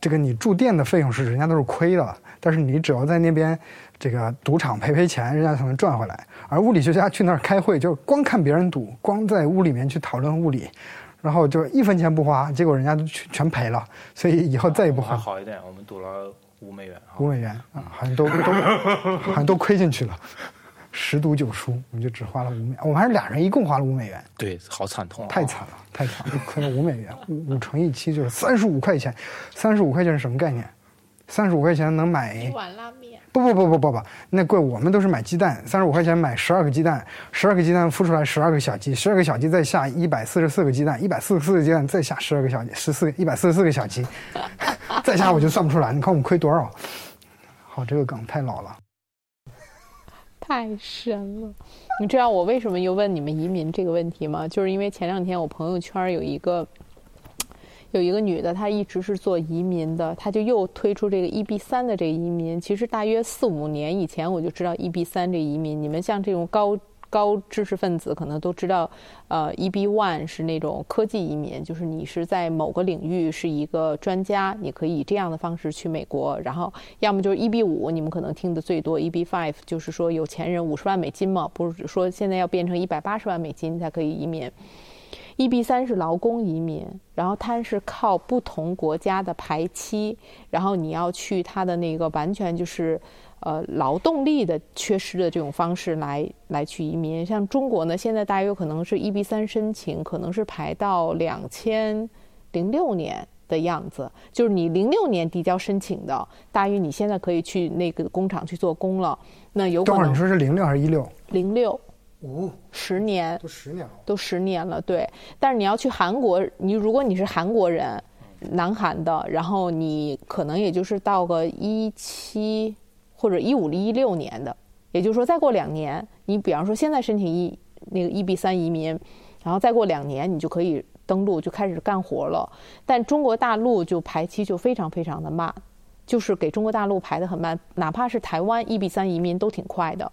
这个你住店的费用是人家都是亏的，但是你只要在那边。这个赌场赔赔钱，人家才能赚回来。而物理学家去那儿开会，就是光看别人赌，光在屋里面去讨论物理，然后就一分钱不花，结果人家都全全赔了。所以以后再也不花。好一点，我们赌了五美元。五美元啊，好像都都好像都亏进去了，十赌九输，我们就只花了五美。我们还是俩人一共花了五美元。对，好惨痛，太惨了，太惨了，亏了五美元，五五乘以七就是三十五块钱。三十五块钱是什么概念？三十五块钱能买一碗拉面。不不不不不不，那贵。我们都是买鸡蛋，三十五块钱买十二个鸡蛋，十二个鸡蛋孵出来十二个小鸡，十二个小鸡再下一百四十四个鸡蛋，一百四十四个鸡蛋再下十二个小鸡，十四一百四十四个小鸡，再下我就算不出来。你看我们亏多少？好，这个梗太老了，太深了。你知道我为什么又问你们移民这个问题吗？就是因为前两天我朋友圈有一个。有一个女的，她一直是做移民的，她就又推出这个 EB 三的这个移民。其实大约四五年以前我就知道 EB 三这移民。你们像这种高高知识分子可能都知道，呃，EB one 是那种科技移民，就是你是在某个领域是一个专家，你可以以这样的方式去美国。然后要么就是 EB 五，你们可能听的最多 EB five，就是说有钱人五十万美金嘛，不是说现在要变成一百八十万美金才可以移民。EB 三是劳工移民，然后它是靠不同国家的排期，然后你要去它的那个完全就是，呃，劳动力的缺失的这种方式来来去移民。像中国呢，现在大约可能是 EB 三申请，可能是排到两千零六年的样子，就是你零六年递交申请的，大约你现在可以去那个工厂去做工了。那有可能你说是零六还是一六？零六。五十年都十年了，都十年了。对，但是你要去韩国，你如果你是韩国人，南韩的，然后你可能也就是到个一七或者一五一六年的，也就是说再过两年，你比方说现在申请一那个 EB 三移民，然后再过两年你就可以登陆就开始干活了。但中国大陆就排期就非常非常的慢，就是给中国大陆排的很慢，哪怕是台湾 EB 三移民都挺快的。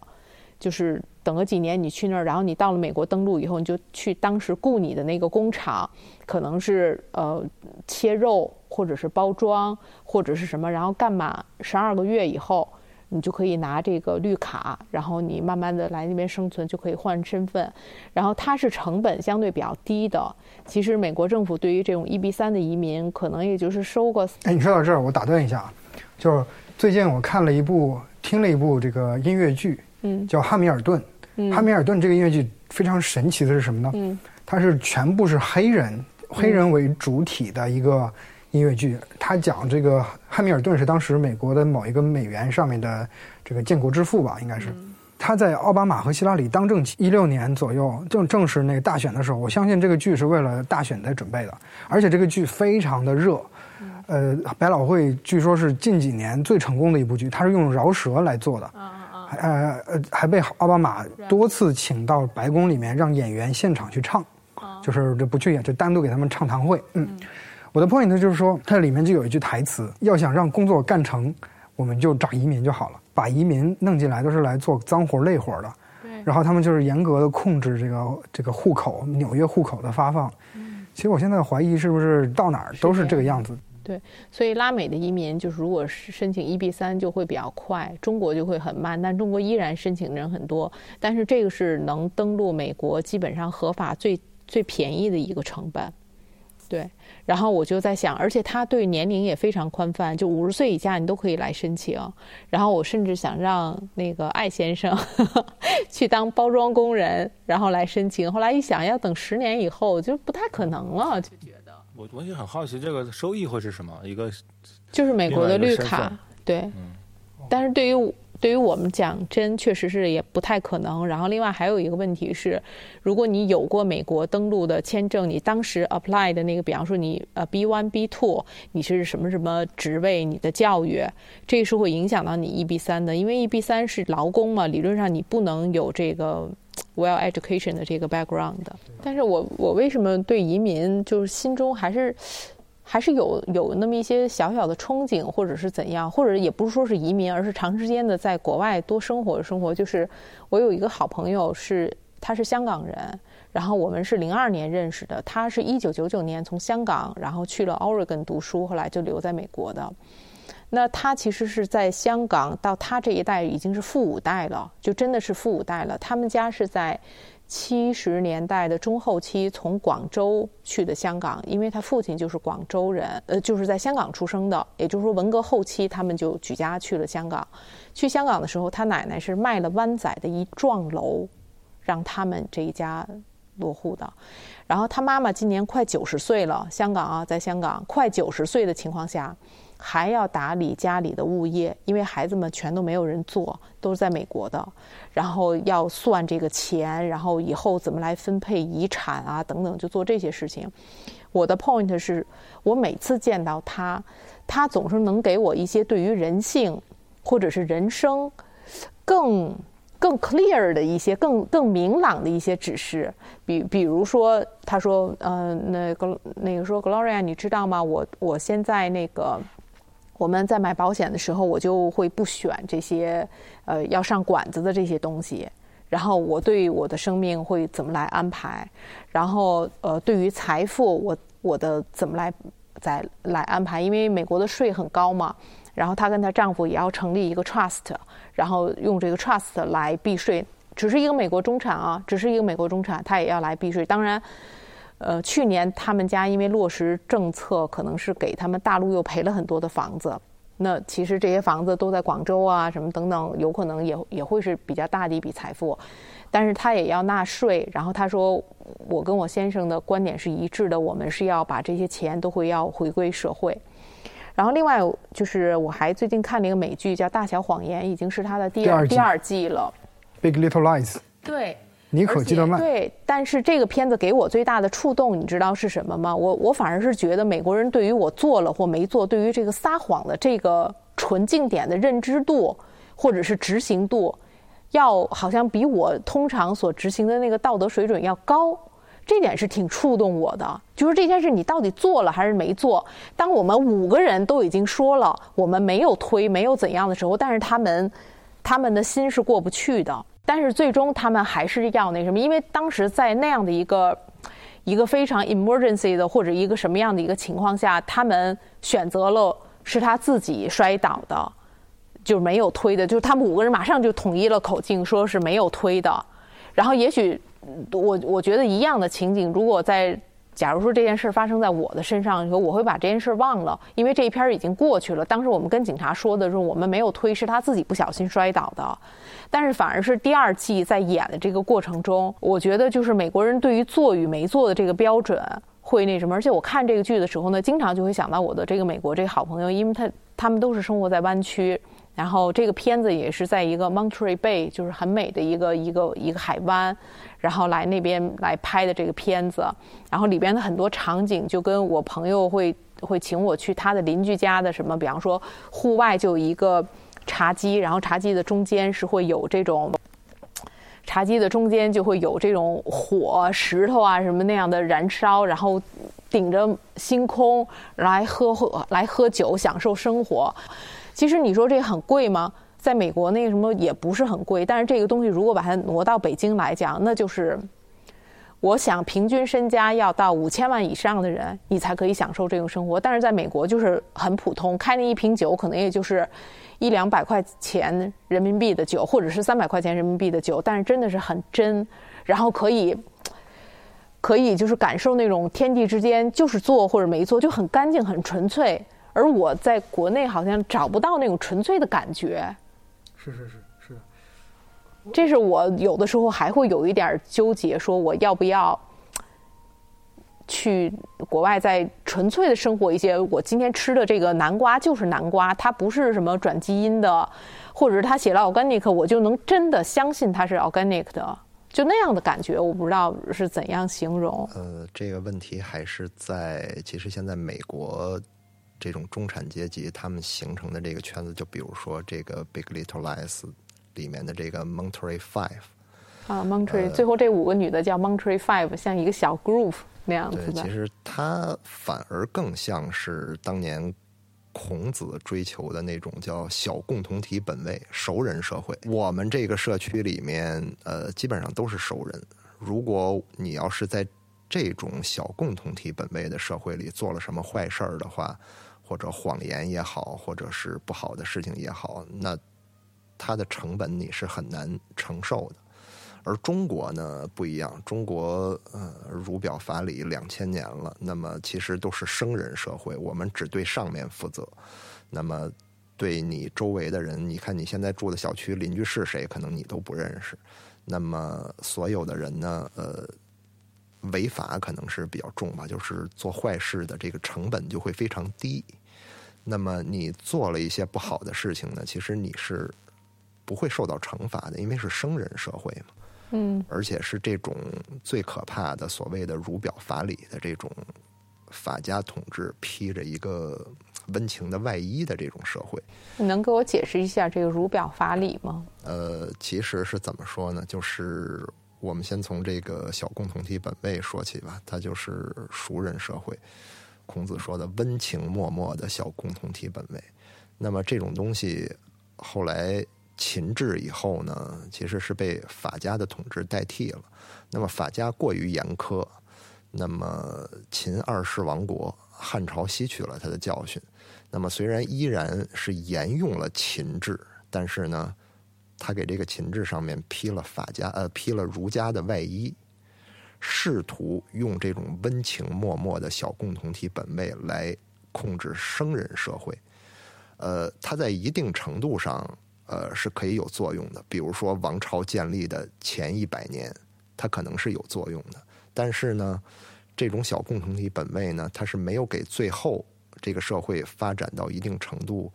就是等个几年，你去那儿，然后你到了美国登陆以后，你就去当时雇你的那个工厂，可能是呃切肉，或者是包装，或者是什么，然后干满十二个月以后，你就可以拿这个绿卡，然后你慢慢的来那边生存，就可以换身份。然后它是成本相对比较低的。其实美国政府对于这种 EB 三的移民，可能也就是收个。哎，你说到这儿，我打断一下，就是最近我看了一部，听了一部这个音乐剧。嗯，叫《汉密尔顿》。汉密尔顿这个音乐剧非常神奇的是什么呢？嗯，它是全部是黑人，黑人为主体的一个音乐剧。它讲这个汉密尔顿是当时美国的某一个美元上面的这个建国之父吧，应该是。他在奥巴马和希拉里当政一六年左右正正是那个大选的时候，我相信这个剧是为了大选在准备的，而且这个剧非常的热。呃，百老汇据说是近几年最成功的一部剧，它是用饶舌来做的。呃呃，还被奥巴马多次请到白宫里面让演员现场去唱，就是就不去演，就单独给他们唱堂会。嗯，我的 point 就是说，它里面就有一句台词：要想让工作干成，我们就找移民就好了，把移民弄进来都是来做脏活累活的。对。然后他们就是严格的控制这个这个户口，纽约户口的发放。嗯。其实我现在怀疑是不是到哪儿都是这个样子。对，所以拉美的移民就是，如果是申请 EB 三就会比较快，中国就会很慢。但中国依然申请人很多，但是这个是能登陆美国基本上合法最最便宜的一个成本。对，然后我就在想，而且他对年龄也非常宽泛，就五十岁以下你都可以来申请。然后我甚至想让那个艾先生 去当包装工人，然后来申请。后来一想，要等十年以后，就不太可能了，我我也很好奇，这个收益会是什么？一个就是美国的绿卡，对。嗯。但是对于对于我们讲，真确实是也不太可能。然后另外还有一个问题是，如果你有过美国登陆的签证，你当时 apply 的那个，比方说你呃 B one B two，你是什么什么职位？你的教育，这是会影响到你 EB 三的，因为 EB 三是劳工嘛，理论上你不能有这个。well education 的这个 background，但是我我为什么对移民就是心中还是还是有有那么一些小小的憧憬，或者是怎样，或者也不是说是移民，而是长时间的在国外多生活生活。就是我有一个好朋友是他是香港人，然后我们是零二年认识的，他是一九九九年从香港然后去了 Oregon 读书，后来就留在美国的。那他其实是在香港，到他这一代已经是富五代了，就真的是富五代了。他们家是在七十年代的中后期从广州去的香港，因为他父亲就是广州人，呃，就是在香港出生的。也就是说，文革后期他们就举家去了香港。去香港的时候，他奶奶是卖了湾仔的一幢楼，让他们这一家落户的。然后他妈妈今年快九十岁了，香港啊，在香港快九十岁的情况下。还要打理家里的物业，因为孩子们全都没有人做，都是在美国的。然后要算这个钱，然后以后怎么来分配遗产啊，等等，就做这些事情。我的 point 是我每次见到他，他总是能给我一些对于人性或者是人生更更 clear 的一些、更更明朗的一些指示。比比如说，他说：“嗯，那个那个说，Gloria，你知道吗？我我现在那个。”我们在买保险的时候，我就会不选这些，呃，要上管子的这些东西。然后我对我的生命会怎么来安排？然后，呃，对于财富，我我的怎么来再来安排？因为美国的税很高嘛。然后她跟她丈夫也要成立一个 trust，然后用这个 trust 来避税。只是一个美国中产啊，只是一个美国中产，她也要来避税。当然。呃，去年他们家因为落实政策，可能是给他们大陆又赔了很多的房子。那其实这些房子都在广州啊，什么等等，有可能也也会是比较大的一笔财富。但是他也要纳税。然后他说，我跟我先生的观点是一致的，我们是要把这些钱都会要回归社会。然后另外就是我还最近看了一个美剧叫《大小谎言》，已经是他的第二第二季了。Big Little Lies。对。尼可基德曼对，但是这个片子给我最大的触动，你知道是什么吗？我我反而是觉得美国人对于我做了或没做，对于这个撒谎的这个纯净点的认知度，或者是执行度，要好像比我通常所执行的那个道德水准要高。这点是挺触动我的，就是这件事你到底做了还是没做？当我们五个人都已经说了我们没有推，没有怎样的时候，但是他们他们的心是过不去的。但是最终他们还是要那什么，因为当时在那样的一个一个非常 emergency 的或者一个什么样的一个情况下，他们选择了是他自己摔倒的，就没有推的，就是他们五个人马上就统一了口径，说是没有推的。然后也许我我觉得一样的情景，如果在。假如说这件事发生在我的身上，说我会把这件事忘了，因为这一篇已经过去了。当时我们跟警察说的是，我们没有推，是他自己不小心摔倒的。但是反而是第二季在演的这个过程中，我觉得就是美国人对于做与没做的这个标准会那什么。而且我看这个剧的时候呢，经常就会想到我的这个美国这个好朋友，因为他他们都是生活在湾区。然后这个片子也是在一个 Monterey Bay，就是很美的一个一个一个海湾，然后来那边来拍的这个片子。然后里边的很多场景就跟我朋友会会请我去他的邻居家的什么，比方说户外就有一个茶几，然后茶几的中间是会有这种。茶几的中间就会有这种火、石头啊什么那样的燃烧，然后顶着星空来喝喝来喝酒，享受生活。其实你说这很贵吗？在美国那个什么也不是很贵，但是这个东西如果把它挪到北京来讲，那就是我想平均身家要到五千万以上的人，你才可以享受这种生活。但是在美国就是很普通，开那一瓶酒可能也就是。一两百块钱人民币的酒，或者是三百块钱人民币的酒，但是真的是很真，然后可以，可以就是感受那种天地之间就是做或者没做就很干净很纯粹，而我在国内好像找不到那种纯粹的感觉。是是是是，这是我有的时候还会有一点纠结，说我要不要。去国外再纯粹的生活一些，我今天吃的这个南瓜就是南瓜，它不是什么转基因的，或者是它写了 organic，我就能真的相信它是 organic 的，就那样的感觉，我不知道是怎样形容。呃，这个问题还是在，其实现在美国这种中产阶级他们形成的这个圈子，就比如说这个 Big Little Lies 里面的这个 Monterey Five 啊，Monterey，最后这五个女的叫 Monterey Five，像一个小 group。那样子对，其实它反而更像是当年孔子追求的那种叫小共同体本位、熟人社会。我们这个社区里面，呃，基本上都是熟人。如果你要是在这种小共同体本位的社会里做了什么坏事儿的话，或者谎言也好，或者是不好的事情也好，那它的成本你是很难承受的。而中国呢不一样，中国呃儒表法理两千年了，那么其实都是生人社会，我们只对上面负责，那么对你周围的人，你看你现在住的小区邻居是谁，可能你都不认识，那么所有的人呢，呃，违法可能是比较重吧，就是做坏事的这个成本就会非常低，那么你做了一些不好的事情呢，其实你是不会受到惩罚的，因为是生人社会嘛。嗯，而且是这种最可怕的所谓的儒表法理的这种法家统治，披着一个温情的外衣的这种社会。你能给我解释一下这个儒表法理吗？呃，其实是怎么说呢？就是我们先从这个小共同体本位说起吧，它就是熟人社会。孔子说的温情脉脉的小共同体本位。那么这种东西后来。秦制以后呢，其实是被法家的统治代替了。那么法家过于严苛，那么秦二世亡国，汉朝吸取了他的教训。那么虽然依然是沿用了秦制，但是呢，他给这个秦制上面披了法家呃披了儒家的外衣，试图用这种温情脉脉的小共同体本位来控制生人社会。呃，它在一定程度上。呃，是可以有作用的。比如说，王朝建立的前一百年，它可能是有作用的。但是呢，这种小共同体本位呢，它是没有给最后这个社会发展到一定程度，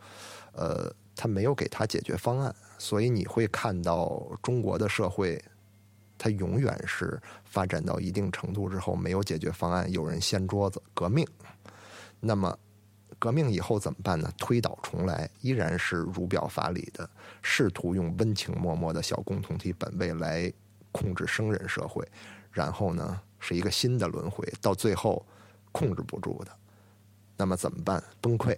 呃，它没有给它解决方案。所以你会看到中国的社会，它永远是发展到一定程度之后没有解决方案，有人掀桌子革命。那么。革命以后怎么办呢？推倒重来，依然是儒表法理的，试图用温情脉脉的小共同体本位来控制生人社会，然后呢是一个新的轮回，到最后控制不住的，那么怎么办？崩溃，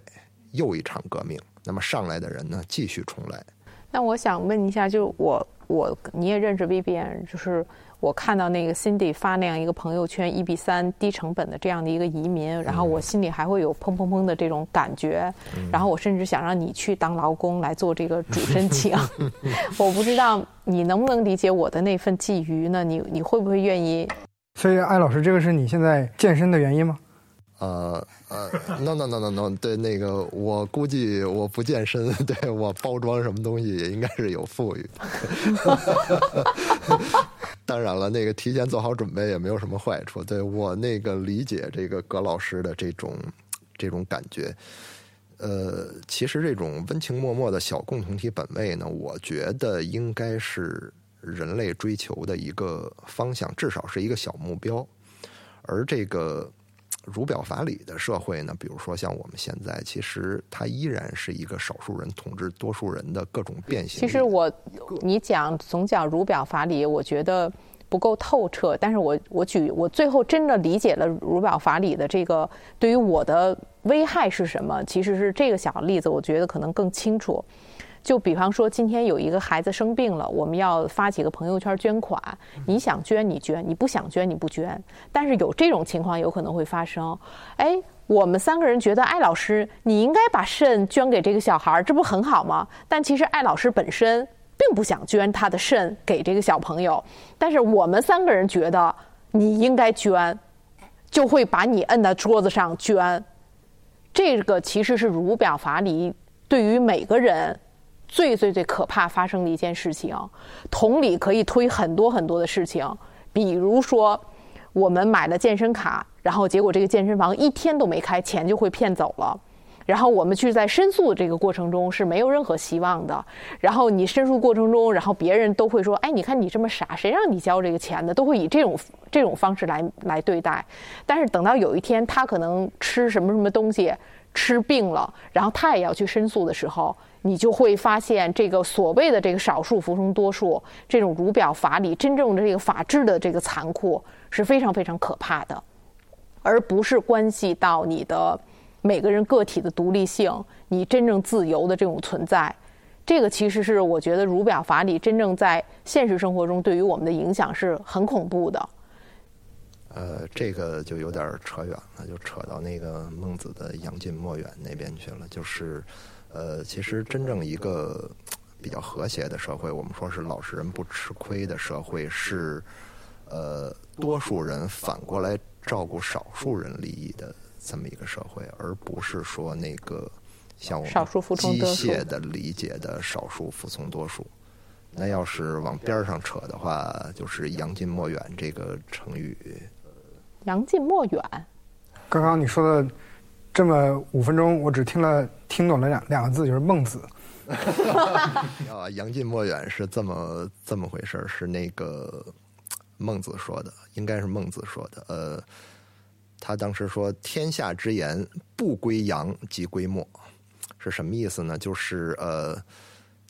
又一场革命。那么上来的人呢，继续重来。那我想问一下，就我我你也认识 Vivian，就是。我看到那个 Cindy 发那样一个朋友圈，一比三低成本的这样的一个移民，然后我心里还会有砰砰砰的这种感觉，然后我甚至想让你去当劳工来做这个主申请。我不知道你能不能理解我的那份觊觎呢？你你会不会愿意？所以艾老师，这个是你现在健身的原因吗？呃呃，no no no no no，对那个我估计我不健身，对我包装什么东西也应该是有富裕。当然了，那个提前做好准备也没有什么坏处。对我那个理解这个葛老师的这种这种感觉，呃，其实这种温情脉脉的小共同体本位呢，我觉得应该是人类追求的一个方向，至少是一个小目标。而这个儒表法理的社会呢，比如说像我们现在，其实它依然是一个少数人统治多数人的各种变形。其实我，你讲总讲儒表法理，我觉得不够透彻。但是我我举我最后真的理解了儒表法理的这个对于我的危害是什么，其实是这个小例子，我觉得可能更清楚。就比方说，今天有一个孩子生病了，我们要发几个朋友圈捐款。你想捐你捐，你不想捐你不捐。但是有这种情况有可能会发生。哎，我们三个人觉得艾老师你应该把肾捐给这个小孩，这不很好吗？但其实艾老师本身并不想捐他的肾给这个小朋友。但是我们三个人觉得你应该捐，就会把你摁在桌子上捐。这个其实是儒表法理对于每个人。最最最可怕发生的一件事情，同理可以推很多很多的事情，比如说我们买了健身卡，然后结果这个健身房一天都没开，钱就会骗走了，然后我们去在申诉的这个过程中是没有任何希望的，然后你申诉过程中，然后别人都会说，哎，你看你这么傻，谁让你交这个钱的？都会以这种这种方式来来对待，但是等到有一天他可能吃什么什么东西吃病了，然后他也要去申诉的时候。你就会发现，这个所谓的这个少数服从多数，这种儒表法理，真正的这个法治的这个残酷是非常非常可怕的，而不是关系到你的每个人个体的独立性，你真正自由的这种存在。这个其实是我觉得儒表法理真正在现实生活中对于我们的影响是很恐怖的。呃，这个就有点扯远了，就扯到那个孟子的“杨近莫远”那边去了，就是。呃，其实真正一个比较和谐的社会，我们说是老实人不吃亏的社会，是呃多数人反过来照顾少数人利益的这么一个社会，而不是说那个像我们机械的理解的少数服从多数。那要是往边上扯的话，就是“杨近莫远”这个成语。杨近莫远，刚刚你说的。这么五分钟，我只听了听懂了两两个字，就是孟子。啊，杨近莫远是这么这么回事是那个孟子说的，应该是孟子说的。呃，他当时说：“天下之言，不归杨即归墨。”是什么意思呢？就是呃，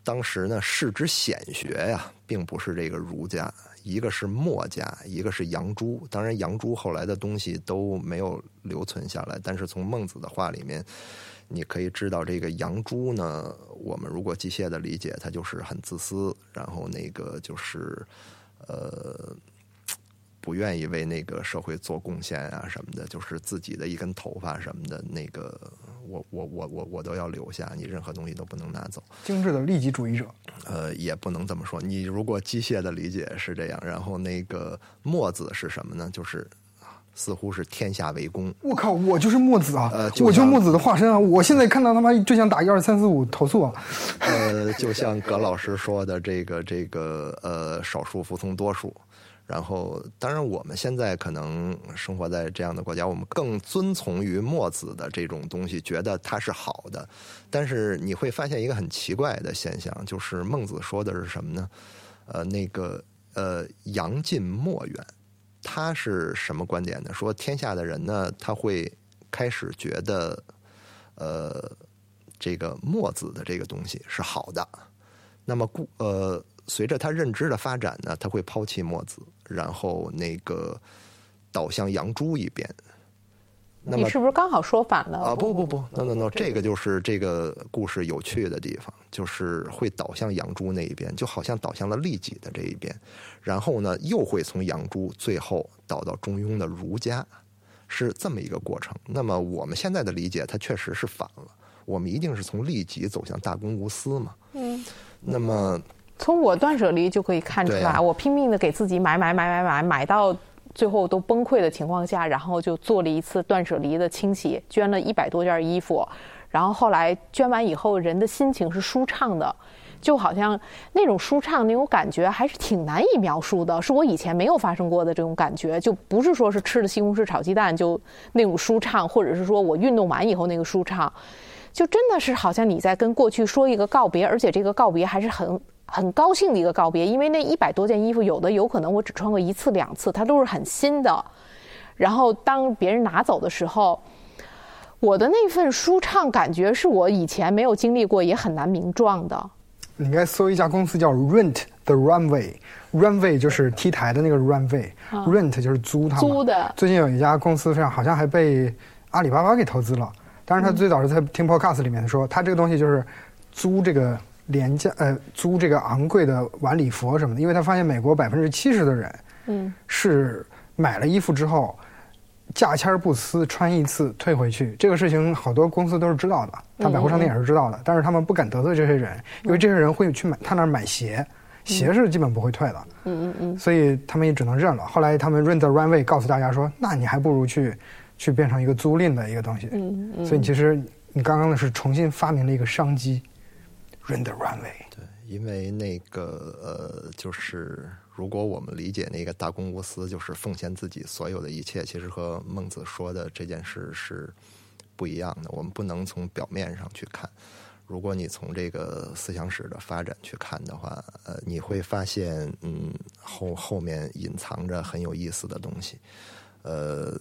当时呢，世之显学呀，并不是这个儒家。一个是墨家，一个是杨朱。当然，杨朱后来的东西都没有留存下来。但是从孟子的话里面，你可以知道，这个杨朱呢，我们如果机械的理解，他就是很自私，然后那个就是呃，不愿意为那个社会做贡献啊什么的，就是自己的一根头发什么的，那个。我我我我我都要留下，你任何东西都不能拿走。精致的利己主义者，呃，也不能这么说。你如果机械的理解是这样，然后那个墨子是什么呢？就是似乎是天下为公。我靠，我就是墨子啊！呃，我就墨子的化身啊！我现在看到他妈就想打一二三四五投诉啊！呃，就像葛老师说的，这个这个呃，少数服从多数。然后，当然，我们现在可能生活在这样的国家，我们更遵从于墨子的这种东西，觉得它是好的。但是你会发现一个很奇怪的现象，就是孟子说的是什么呢？呃，那个呃，杨近墨远，他是什么观点呢？说天下的人呢，他会开始觉得，呃，这个墨子的这个东西是好的。那么，故呃。随着他认知的发展呢，他会抛弃墨子，然后那个倒向杨朱一边。你是不是刚好说反了？啊，不不不，no no no，这个就是这个故事有趣的地方，就是会倒向养猪那一边，就好像倒向了利己的这一边，然后呢，又会从养猪最后倒到中庸的儒家，是这么一个过程。那么我们现在的理解，它确实是反了，我们一定是从利己走向大公无私嘛。嗯，那么。从我断舍离就可以看出来，我拼命的给自己买买买买买，买到最后都崩溃的情况下，然后就做了一次断舍离的清洗，捐了一百多件衣服，然后后来捐完以后，人的心情是舒畅的，就好像那种舒畅那种感觉还是挺难以描述的，是我以前没有发生过的这种感觉，就不是说是吃了西红柿炒鸡蛋就那种舒畅，或者是说我运动完以后那个舒畅。就真的是好像你在跟过去说一个告别，而且这个告别还是很很高兴的一个告别，因为那一百多件衣服，有的有可能我只穿过一次两次，它都是很新的。然后当别人拿走的时候，我的那份舒畅感觉是我以前没有经历过，也很难名状的。你应该搜一家公司叫 Rent the Runway，Runway 就是 T 台的那个 Runway，Rent 就是租它嘛。租的最近有一家公司非常好像还被阿里巴巴给投资了，但是他最早是在听 Podcast 里面说，他这个东西就是租这个廉价呃租这个昂贵的晚礼服什么的，因为他发现美国百分之七十的人嗯是买了衣服之后。价签不撕，穿一次退回去，这个事情好多公司都是知道的，他百货商店也是知道的，但是他们不敢得罪这些人，因为这些人会去买他那儿买鞋，鞋是基本不会退的，嗯嗯嗯，所以他们也只能认了。后来他们 rent the runway 告诉大家说，那你还不如去去变成一个租赁的一个东西，嗯嗯所以其实你刚刚的是重新发明了一个商机，rent the runway。对，因为那个呃，就是如果我们理解那个大公无私，就是奉献自己所有的一切，其实和孟子说的这件事是不一样的。我们不能从表面上去看。如果你从这个思想史的发展去看的话，呃，你会发现，嗯，后后面隐藏着很有意思的东西。呃，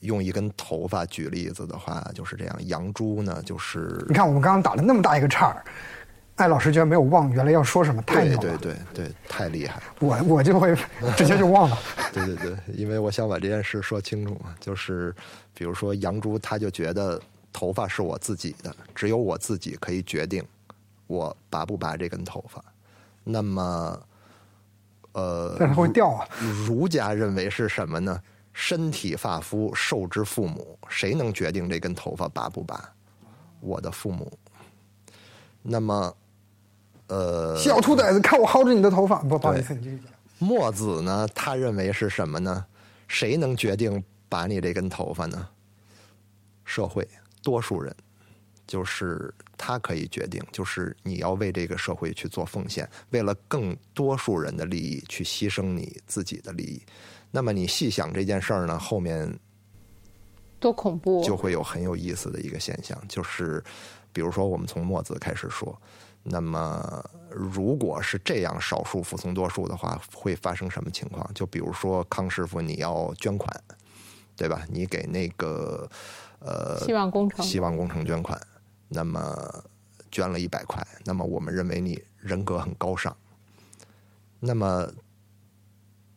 用一根头发举例子的话，就是这样。杨猪呢，就是你看我们刚刚打了那么大一个岔儿，艾老师居然没有忘原来要说什么，太对牛了。对对对，太厉害。我我就会直接就忘了。对对对，因为我想把这件事说清楚嘛，就是比如说杨朱，他就觉得头发是我自己的，只有我自己可以决定我拔不拔这根头发。那么，呃，但是它会掉啊。儒家认为是什么呢？身体发肤受之父母，谁能决定这根头发拔不拔？我的父母。那么，呃，小兔崽子，看我薅着你的头发！不，不好意思，你继续讲。墨子呢，他认为是什么呢？谁能决定拔你这根头发呢？社会多数人，就是他可以决定，就是你要为这个社会去做奉献，为了更多数人的利益去牺牲你自己的利益。那么你细想这件事儿呢，后面多恐怖！就会有很有意思的一个现象，就是比如说我们从墨子开始说，那么如果是这样少数服从多数的话，会发生什么情况？就比如说康师傅你要捐款，对吧？你给那个呃希望工程希望工程捐款，那么捐了一百块，那么我们认为你人格很高尚，那么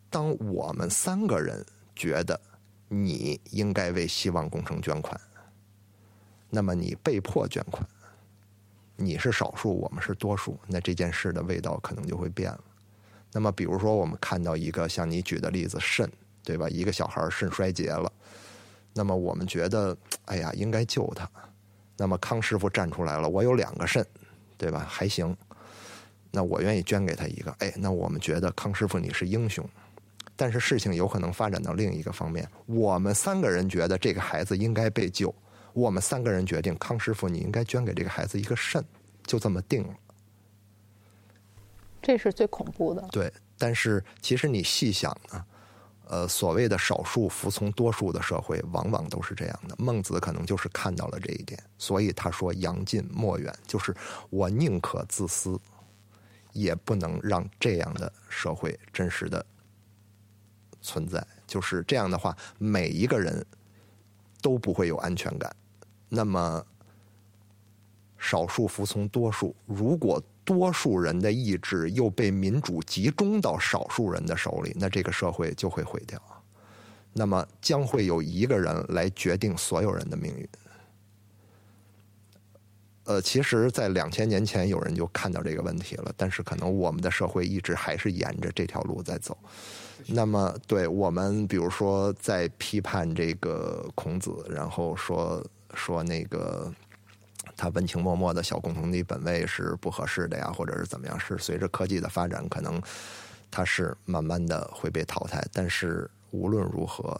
当我们三个人觉得你应该为希望工程捐款，那么你被迫捐款，你是少数，我们是多数，那这件事的味道可能就会变了。那么，比如说我们看到一个像你举的例子，肾，对吧？一个小孩肾衰竭了，那么我们觉得，哎呀，应该救他。那么康师傅站出来了，我有两个肾，对吧？还行，那我愿意捐给他一个。哎，那我们觉得康师傅你是英雄。但是事情有可能发展到另一个方面，我们三个人觉得这个孩子应该被救，我们三个人决定康师傅你应该捐给这个孩子一个肾，就这么定了。这是最恐怖的。对，但是其实你细想呢，呃，所谓的少数服从多数的社会，往往都是这样的。孟子可能就是看到了这一点，所以他说“扬近莫远”，就是我宁可自私，也不能让这样的社会真实的存在。就是这样的话，每一个人都不会有安全感。那么，少数服从多数，如果多数人的意志又被民主集中到少数人的手里，那这个社会就会毁掉。那么将会有一个人来决定所有人的命运。呃，其实，在两千年前，有人就看到这个问题了，但是可能我们的社会一直还是沿着这条路在走。那么，对我们，比如说在批判这个孔子，然后说说那个。他温情脉脉的小共同体本位是不合适的呀，或者是怎么样？是随着科技的发展，可能它是慢慢的会被淘汰。但是无论如何，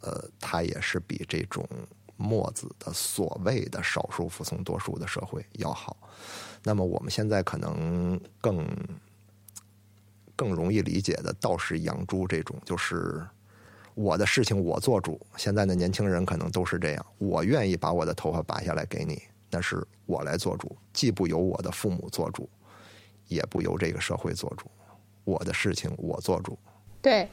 呃，它也是比这种墨子的所谓的少数服从多数的社会要好。那么我们现在可能更更容易理解的，道士养猪这种，就是我的事情我做主。现在的年轻人可能都是这样，我愿意把我的头发拔下来给你，那是我来做主，既不由我的父母做主，也不由这个社会做主。我的事情我做主。对，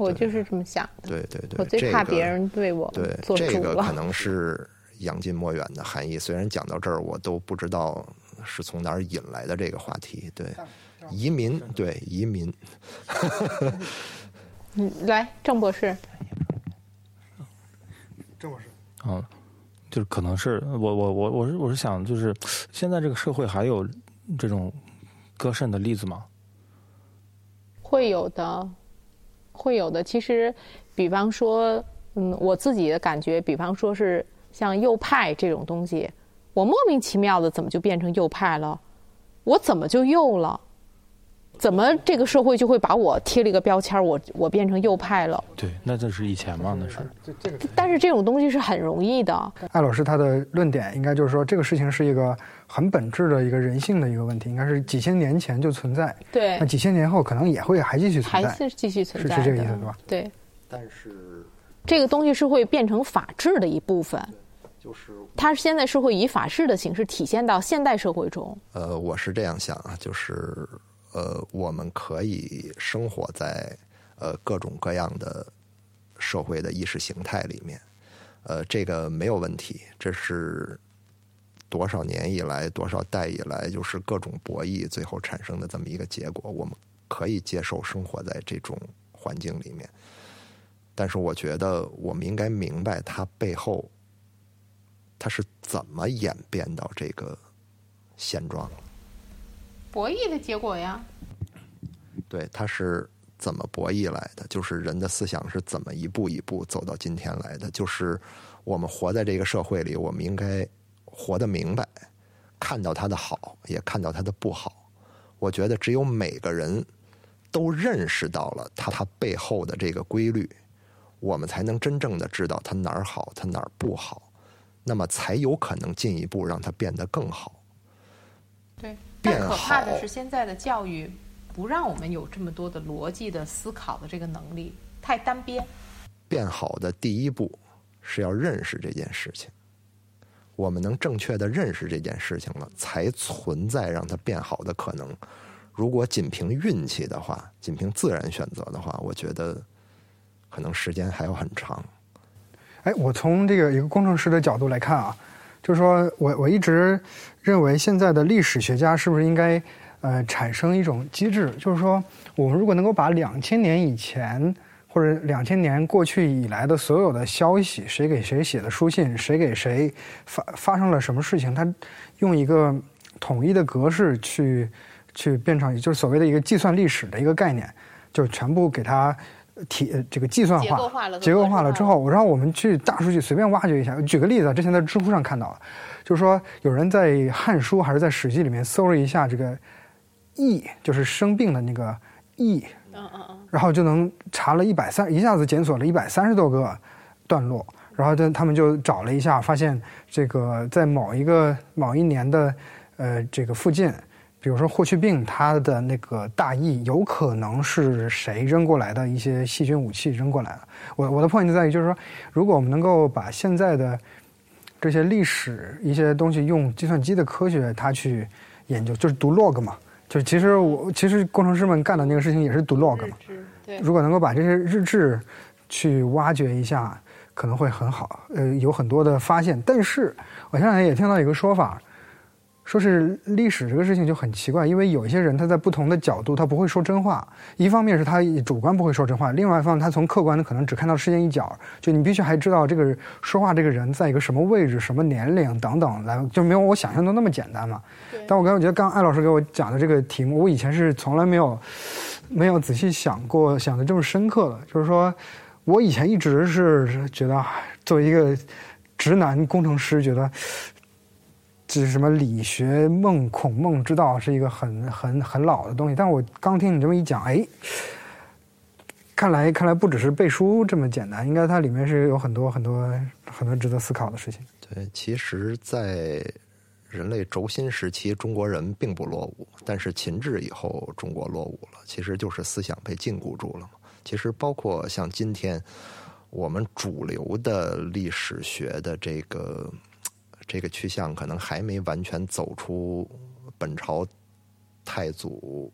我就是这么想的。对对对，我最怕别人对我对做主这个了可能是杨近莫远的含义。虽然讲到这儿，我都不知道是从哪儿引来的这个话题。对，移民，对移民，嗯，来，郑博士，郑博士。嗯，就是可能是我我我我是我是想，就是现在这个社会还有这种割肾的例子吗？会有的，会有的。其实，比方说，嗯，我自己的感觉，比方说是像右派这种东西，我莫名其妙的怎么就变成右派了？我怎么就右了？怎么这个社会就会把我贴了一个标签，我我变成右派了？对，那这是以前嘛，那是。这这个，但是这种东西是很容易的，艾老师他的论点应该就是说，这个事情是一个很本质的一个人性的一个问题，应该是几千年前就存在，对那，几千年后可能也会还继续存在还在。是继续存是在的，是这个意思对吧？对，但是这个东西是会变成法治的一部分，就是它现在是会以法治的形式体现到现代社会中。呃，我是这样想啊，就是呃，我们可以生活在呃各种各样的社会的意识形态里面，呃，这个没有问题，这是多少年以来、多少代以来，就是各种博弈最后产生的这么一个结果，我们可以接受生活在这种环境里面。但是，我觉得我们应该明白它背后它是怎么演变到这个现状。博弈的结果呀，对，它是怎么博弈来的？就是人的思想是怎么一步一步走到今天来的？就是我们活在这个社会里，我们应该活得明白，看到它的好，也看到它的不好。我觉得只有每个人都认识到了它它背后的这个规律，我们才能真正的知道它哪儿好，它哪儿不好，那么才有可能进一步让它变得更好。对。变但可怕的是，现在的教育不让我们有这么多的逻辑的思考的这个能力，太单边。变好的第一步是要认识这件事情。我们能正确的认识这件事情了，才存在让它变好的可能。如果仅凭运气的话，仅凭自然选择的话，我觉得可能时间还要很长。哎，我从这个一个工程师的角度来看啊，就是说我我一直认为现在的历史学家是不是应该呃产生一种机制，就是说我们如果能够把两千年以前或者两千年过去以来的所有的消息，谁给谁写的书信，谁给谁发发生了什么事情，他用一个统一的格式去去变成，就是所谓的一个计算历史的一个概念，就全部给它体呃这个计算化、结构化了结构化了格式化之后，然后我们去大数据随便挖掘一下。举个例子啊，之前在知乎上看到了，就是说有人在《汉书》还是在《史记》里面搜了一下这个“疫”，就是生病的那个“疫”，嗯嗯嗯，然后就能查了一百三，一下子检索了一百三十多个段落，然后他他们就找了一下，发现这个在某一个某一年的呃这个附近，比如说霍去病他的那个大意，有可能是谁扔过来的一些细菌武器扔过来的。我我的 point 就在于，就是说，如果我们能够把现在的这些历史一些东西用计算机的科学它去研究，就是读 log 嘛。就其实我其实工程师们干的那个事情也是读 log 嘛。对，如果能够把这些日志去挖掘一下，可能会很好，呃，有很多的发现。但是我现在也听到一个说法，说是历史这个事情就很奇怪，因为有一些人他在不同的角度他不会说真话，一方面是他主观不会说真话，另外一方面他从客观的可能只看到事件一角，就你必须还知道这个说话这个人在一个什么位置、什么年龄等等来，就没有我想象中那么简单嘛。但我刚我觉得刚艾老师给我讲的这个题目，我以前是从来没有没有仔细想过，想的这么深刻的。就是说，我以前一直是觉得，哎作为一个直男工程师，觉得这是什么理学梦、孔孟之道是一个很很很老的东西。但我刚听你这么一讲，哎，看来看来不只是背书这么简单，应该它里面是有很多很多很多值得思考的事情。对，其实，在人类轴心时期，中国人并不落伍，但是秦制以后，中国落伍了，其实就是思想被禁锢住了嘛。其实包括像今天我们主流的历史学的这个这个趋向，可能还没完全走出本朝太祖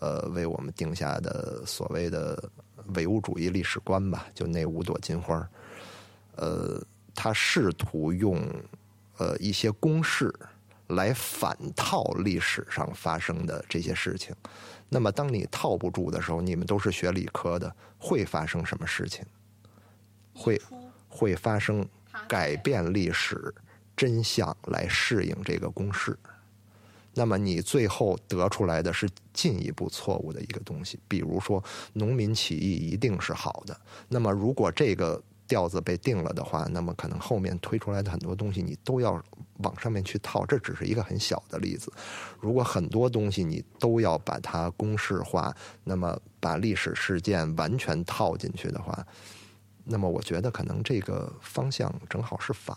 呃为我们定下的所谓的唯物主义历史观吧，就那五朵金花，呃，他试图用呃一些公式。来反套历史上发生的这些事情，那么当你套不住的时候，你们都是学理科的，会发生什么事情？会会发生改变历史真相来适应这个公式。那么你最后得出来的是进一步错误的一个东西，比如说农民起义一定是好的。那么如果这个调子被定了的话，那么可能后面推出来的很多东西你都要往上面去套。这只是一个很小的例子。如果很多东西你都要把它公式化，那么把历史事件完全套进去的话，那么我觉得可能这个方向正好是反。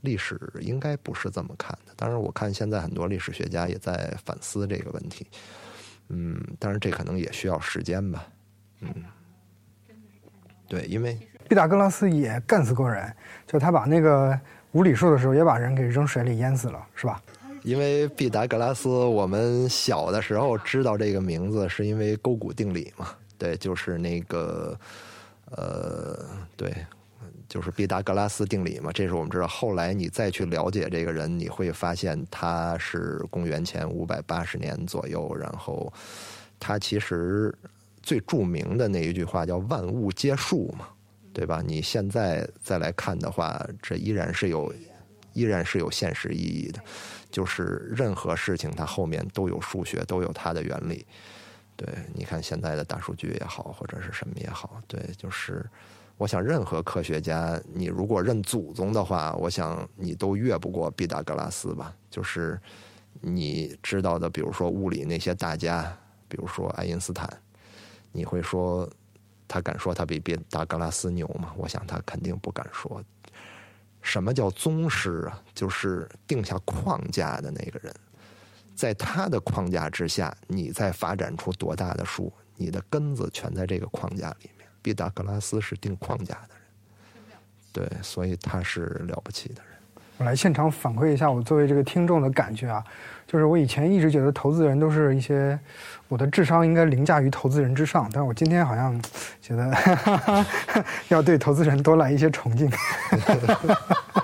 历史应该不是这么看的。当然，我看现在很多历史学家也在反思这个问题。嗯，当然这可能也需要时间吧。嗯，对，因为。毕达哥拉斯也干死过人，就他把那个无理数的时候，也把人给扔水里淹死了，是吧？因为毕达哥拉斯，我们小的时候知道这个名字，是因为勾股定理嘛？对，就是那个，呃，对，就是毕达哥拉斯定理嘛。这是我们知道。后来你再去了解这个人，你会发现他是公元前五百八十年左右，然后他其实最著名的那一句话叫“万物皆数”嘛。对吧？你现在再来看的话，这依然是有，依然是有现实意义的。就是任何事情，它后面都有数学，都有它的原理。对，你看现在的大数据也好，或者是什么也好，对，就是我想，任何科学家，你如果认祖宗的话，我想你都越不过毕达哥拉斯吧。就是你知道的，比如说物理那些大家，比如说爱因斯坦，你会说。他敢说他比毕达哥拉斯牛吗？我想他肯定不敢说。什么叫宗师啊？就是定下框架的那个人，在他的框架之下，你再发展出多大的树，你的根子全在这个框架里面。毕达哥拉斯是定框架的人，对，所以他是了不起的人。我来现场反馈一下我作为这个听众的感觉啊。就是我以前一直觉得投资人都是一些，我的智商应该凌驾于投资人之上，但是我今天好像觉得 要对投资人多来一些崇敬。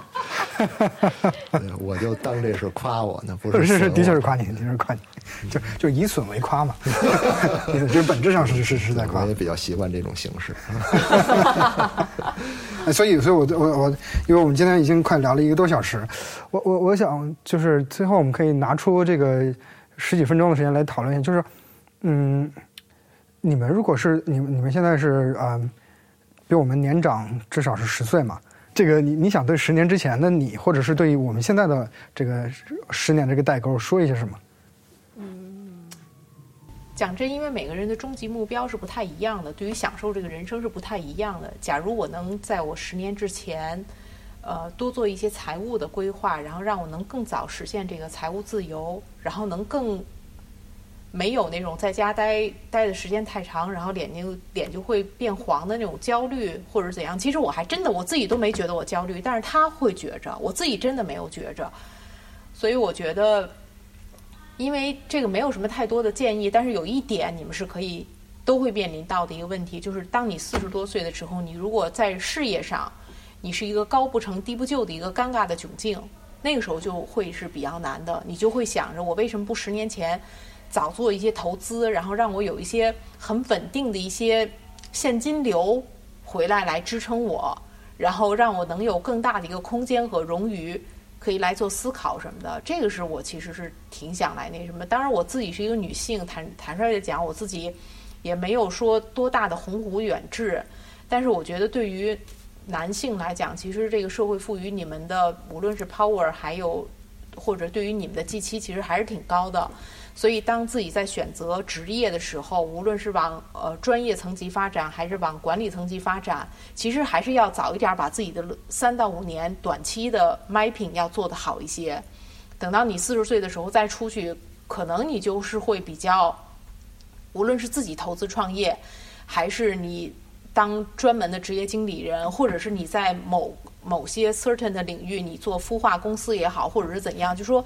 我就当这是夸我呢，不是是是的确是夸你，的确是夸你，就就以损为夸嘛，就是本质上是是是在夸。我也比较习惯这种形式。所以，所以我我我，因为我们今天已经快聊了一个多小时，我我我想就是最后我们可以拿出这个十几分钟的时间来讨论一下，就是嗯，你们如果是你们你们现在是啊，比我们年长至少是十岁嘛。这个你你想对十年之前的你，或者是对于我们现在的这个十年这个代沟说一些什么？嗯，讲真，因为每个人的终极目标是不太一样的，对于享受这个人生是不太一样的。假如我能在我十年之前，呃，多做一些财务的规划，然后让我能更早实现这个财务自由，然后能更。没有那种在家待待的时间太长，然后脸就脸就会变黄的那种焦虑，或者怎样。其实我还真的我自己都没觉得我焦虑，但是他会觉着，我自己真的没有觉着。所以我觉得，因为这个没有什么太多的建议，但是有一点你们是可以都会面临到的一个问题，就是当你四十多岁的时候，你如果在事业上，你是一个高不成低不就的一个尴尬的窘境，那个时候就会是比较难的。你就会想着，我为什么不十年前？早做一些投资，然后让我有一些很稳定的一些现金流回来来支撑我，然后让我能有更大的一个空间和冗余，可以来做思考什么的。这个是我其实是挺想来那什么。当然我自己是一个女性，坦坦率的讲，我自己也没有说多大的鸿鹄远志。但是我觉得对于男性来讲，其实这个社会赋予你们的，无论是 power 还有或者对于你们的计期，其实还是挺高的。所以，当自己在选择职业的时候，无论是往呃专业层级发展，还是往管理层级发展，其实还是要早一点把自己的三到五年短期的 mapping 要做得好一些。等到你四十岁的时候再出去，可能你就是会比较，无论是自己投资创业，还是你当专门的职业经理人，或者是你在某某些 certain 的领域，你做孵化公司也好，或者是怎样，就说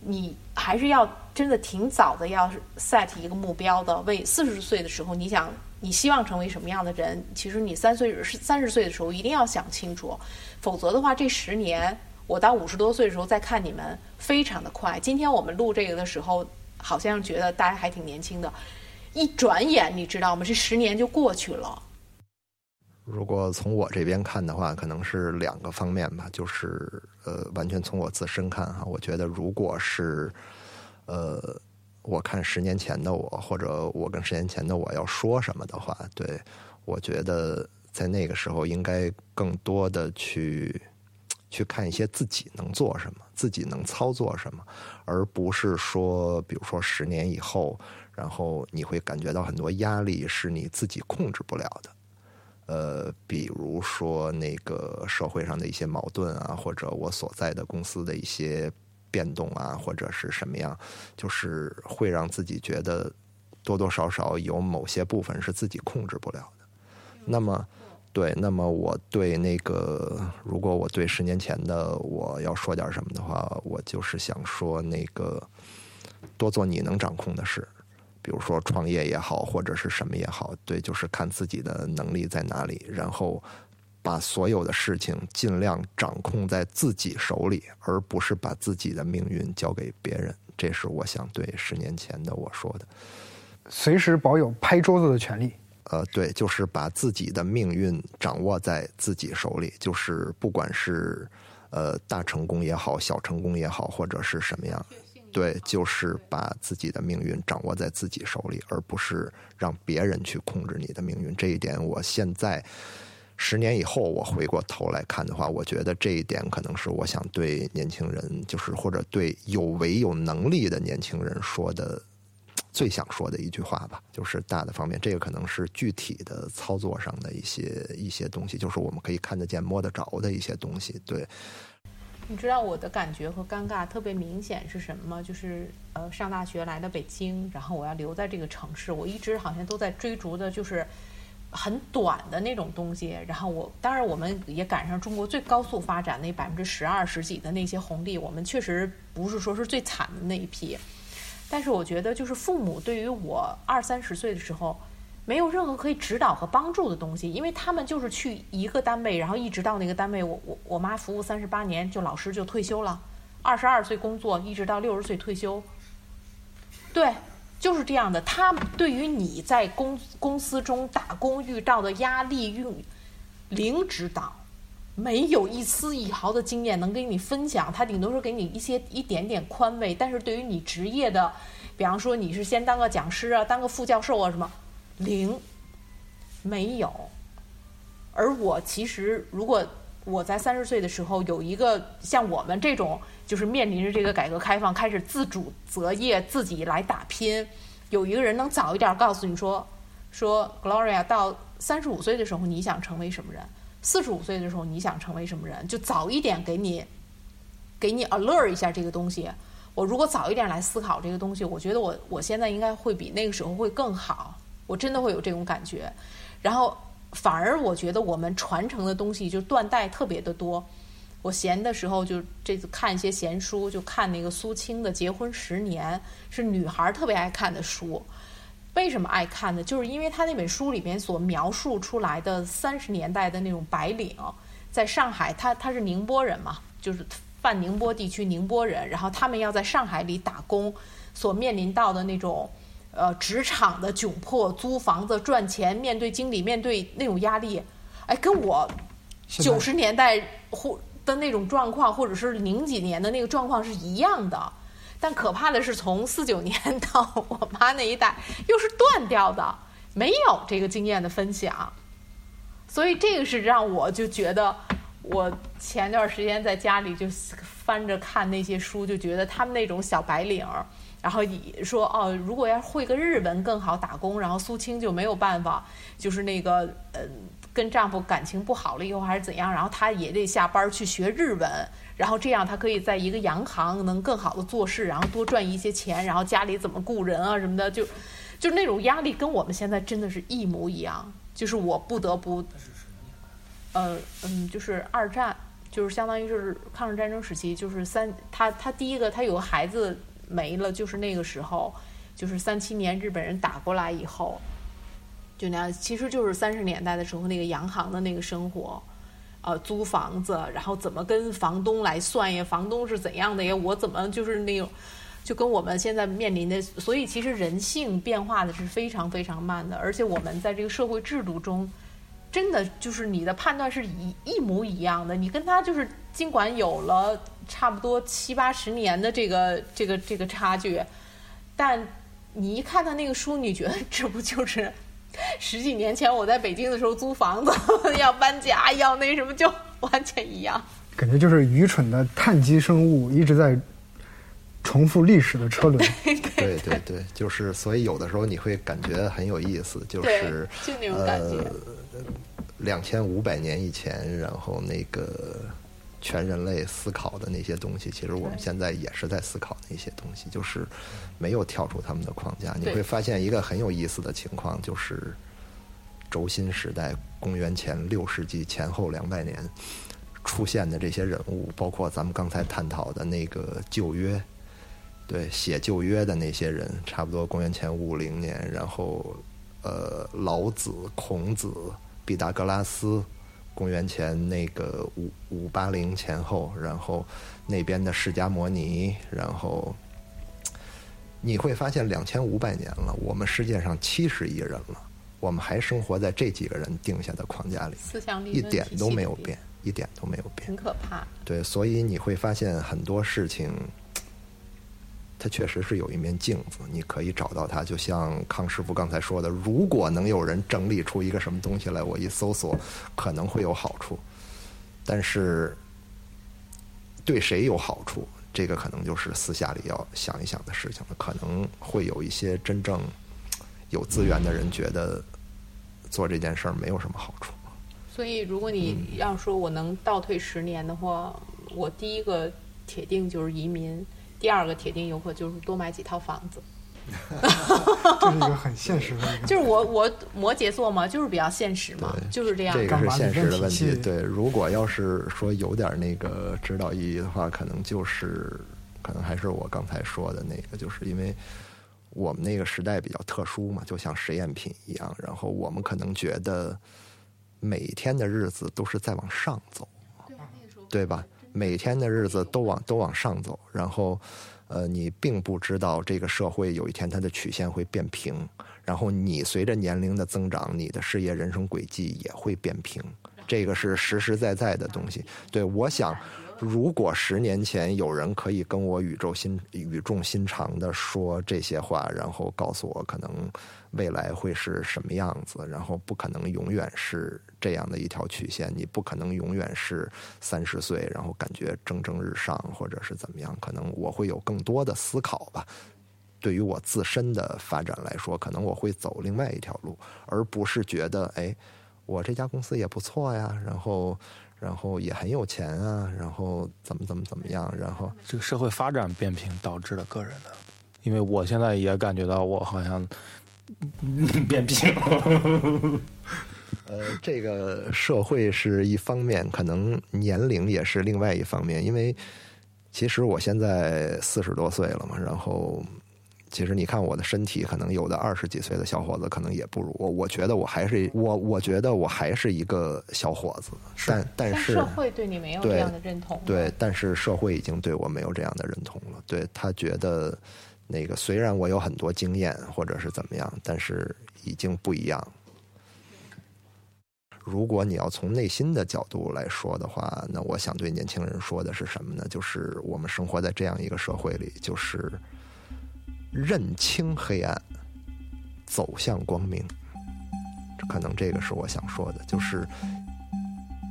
你还是要真的挺早的，要 set 一个目标的。为四十岁的时候，你想你希望成为什么样的人？其实你三岁是三十岁的时候一定要想清楚，否则的话，这十年我到五十多岁的时候再看你们，非常的快。今天我们录这个的时候，好像觉得大家还挺年轻的，一转眼你知道吗？这十年就过去了。如果从我这边看的话，可能是两个方面吧，就是呃，完全从我自身看哈，我觉得如果是呃，我看十年前的我，或者我跟十年前的我要说什么的话，对我觉得在那个时候应该更多的去去看一些自己能做什么，自己能操作什么，而不是说，比如说十年以后，然后你会感觉到很多压力是你自己控制不了的。呃，比如说那个社会上的一些矛盾啊，或者我所在的公司的一些变动啊，或者是什么样，就是会让自己觉得多多少少有某些部分是自己控制不了的。那么，对，那么我对那个，如果我对十年前的我要说点什么的话，我就是想说那个，多做你能掌控的事。比如说创业也好，或者是什么也好，对，就是看自己的能力在哪里，然后把所有的事情尽量掌控在自己手里，而不是把自己的命运交给别人。这是我想对十年前的我说的。随时保有拍桌子的权利。呃，对，就是把自己的命运掌握在自己手里，就是不管是呃大成功也好，小成功也好，或者是什么样。对，就是把自己的命运掌握在自己手里，而不是让别人去控制你的命运。这一点，我现在十年以后我回过头来看的话，我觉得这一点可能是我想对年轻人，就是或者对有为有能力的年轻人说的最想说的一句话吧。就是大的方面，这个可能是具体的操作上的一些一些东西，就是我们可以看得见、摸得着的一些东西。对。你知道我的感觉和尴尬特别明显是什么吗？就是呃，上大学来到北京，然后我要留在这个城市，我一直好像都在追逐的，就是很短的那种东西。然后我当然我们也赶上中国最高速发展那百分之十二十几的那些红利，我们确实不是说是最惨的那一批。但是我觉得，就是父母对于我二三十岁的时候。没有任何可以指导和帮助的东西，因为他们就是去一个单位，然后一直到那个单位，我我我妈服务三十八年，就老师就退休了，二十二岁工作，一直到六十岁退休。对，就是这样的。他对于你在公公司中打工遇到的压力，用零指导，没有一丝一毫的经验能跟你分享，他顶多是给你一些一点点宽慰，但是对于你职业的，比方说你是先当个讲师啊，当个副教授啊什么。零，没有。而我其实，如果我在三十岁的时候有一个像我们这种，就是面临着这个改革开放，开始自主择业，自己来打拼，有一个人能早一点告诉你说，说 Gloria 到三十五岁的时候你想成为什么人，四十五岁的时候你想成为什么人，就早一点给你，给你 alert 一下这个东西。我如果早一点来思考这个东西，我觉得我我现在应该会比那个时候会更好。我真的会有这种感觉，然后反而我觉得我们传承的东西就断代特别的多。我闲的时候就这次看一些闲书，就看那个苏青的《结婚十年》，是女孩特别爱看的书。为什么爱看呢？就是因为他那本书里面所描述出来的三十年代的那种白领，在上海，他他是宁波人嘛，就是泛宁波地区宁波人，然后他们要在上海里打工，所面临到的那种。呃，职场的窘迫，租房子赚钱，面对经理，面对那种压力，哎，跟我九十年代或的那种状况，或者是零几年的那个状况是一样的。但可怕的是，从四九年 到我妈那一代，又是断掉的，没有这个经验的分享。所以这个是让我就觉得，我前段时间在家里就翻着看那些书，就觉得他们那种小白领。然后说哦，如果要会个日文更好打工。然后苏青就没有办法，就是那个呃，跟丈夫感情不好了以后还是怎样，然后她也得下班去学日文，然后这样她可以在一个洋行能更好的做事，然后多赚一些钱，然后家里怎么雇人啊什么的，就就那种压力跟我们现在真的是一模一样，就是我不得不，呃嗯，就是二战，就是相当于就是抗日战争时期，就是三他他第一个他有个孩子没了，就是那个时候，就是三七年日本人打过来以后，就那样，其实就是三十年代的时候那个洋行的那个生活。呃，租房子，然后怎么跟房东来算呀？房东是怎样的呀？我怎么就是那种，就跟我们现在面临的，所以其实人性变化的是非常非常慢的，而且我们在这个社会制度中，真的就是你的判断是一一模一样的。你跟他就是尽管有了差不多七八十年的这个这个这个差距，但你一看他那个书，你觉得这不就是？十几年前我在北京的时候租房子 要搬家要那什么就完全一样，感觉就是愚蠢的碳基生物一直在重复历史的车轮。对对对，就是所以有的时候你会感觉很有意思，就是就那种感觉。两千五百年以前，然后那个全人类思考的那些东西，其实我们现在也是在思考那些东西，就是。没有跳出他们的框架，你会发现一个很有意思的情况，就是轴心时代，公元前六世纪前后两百年出现的这些人物，包括咱们刚才探讨的那个旧约，对，写旧约的那些人，差不多公元前五零年，然后呃，老子、孔子、毕达哥拉斯，公元前那个五五八零前后，然后那边的释迦摩尼，然后。你会发现，两千五百年了，我们世界上七十亿人了，我们还生活在这几个人定下的框架里，思想一点都没有变，一点都没有变，很可怕。对，所以你会发现很多事情，它确实是有一面镜子，你可以找到它。就像康师傅刚才说的，如果能有人整理出一个什么东西来，我一搜索可能会有好处，但是对谁有好处？这个可能就是私下里要想一想的事情了。可能会有一些真正有资源的人觉得做这件事儿没有什么好处。所以，如果你要说我能倒退十年的话，我第一个铁定就是移民，第二个铁定游客就是多买几套房子。这是一个很现实的，就是我我摩羯座嘛，就是比较现实嘛，就是这样。这个是现实的问题。对，如果要是说有点那个指导意义的话，可能就是可能还是我刚才说的那个，就是因为我们那个时代比较特殊嘛，就像实验品一样。然后我们可能觉得每天的日子都是在往上走，对吧？每天的日子都往都往上走，然后。呃，你并不知道这个社会有一天它的曲线会变平，然后你随着年龄的增长，你的事业人生轨迹也会变平，这个是实实在在的东西。对，我想。如果十年前有人可以跟我语重心语重心长的说这些话，然后告诉我可能未来会是什么样子，然后不可能永远是这样的一条曲线，你不可能永远是三十岁，然后感觉蒸蒸日上，或者是怎么样，可能我会有更多的思考吧。对于我自身的发展来说，可能我会走另外一条路，而不是觉得哎，我这家公司也不错呀，然后。然后也很有钱啊，然后怎么怎么怎么样，然后这个社会发展变平导致了个人的，因为我现在也感觉到我好像 变平。呃，这个社会是一方面，可能年龄也是另外一方面，因为其实我现在四十多岁了嘛，然后。其实你看我的身体，可能有的二十几岁的小伙子可能也不如我。我觉得我还是我，我觉得我还是一个小伙子。但但是社会对你没有这样的认同。对，但是社会已经对我没有这样的认同了。对他觉得，那个虽然我有很多经验或者是怎么样，但是已经不一样。如果你要从内心的角度来说的话，那我想对年轻人说的是什么呢？就是我们生活在这样一个社会里，就是。认清黑暗，走向光明。可能这个是我想说的，就是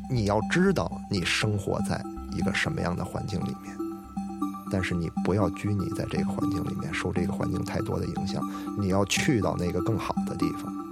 你要知道你生活在一个什么样的环境里面，但是你不要拘泥在这个环境里面，受这个环境太多的影响。你要去到那个更好的地方。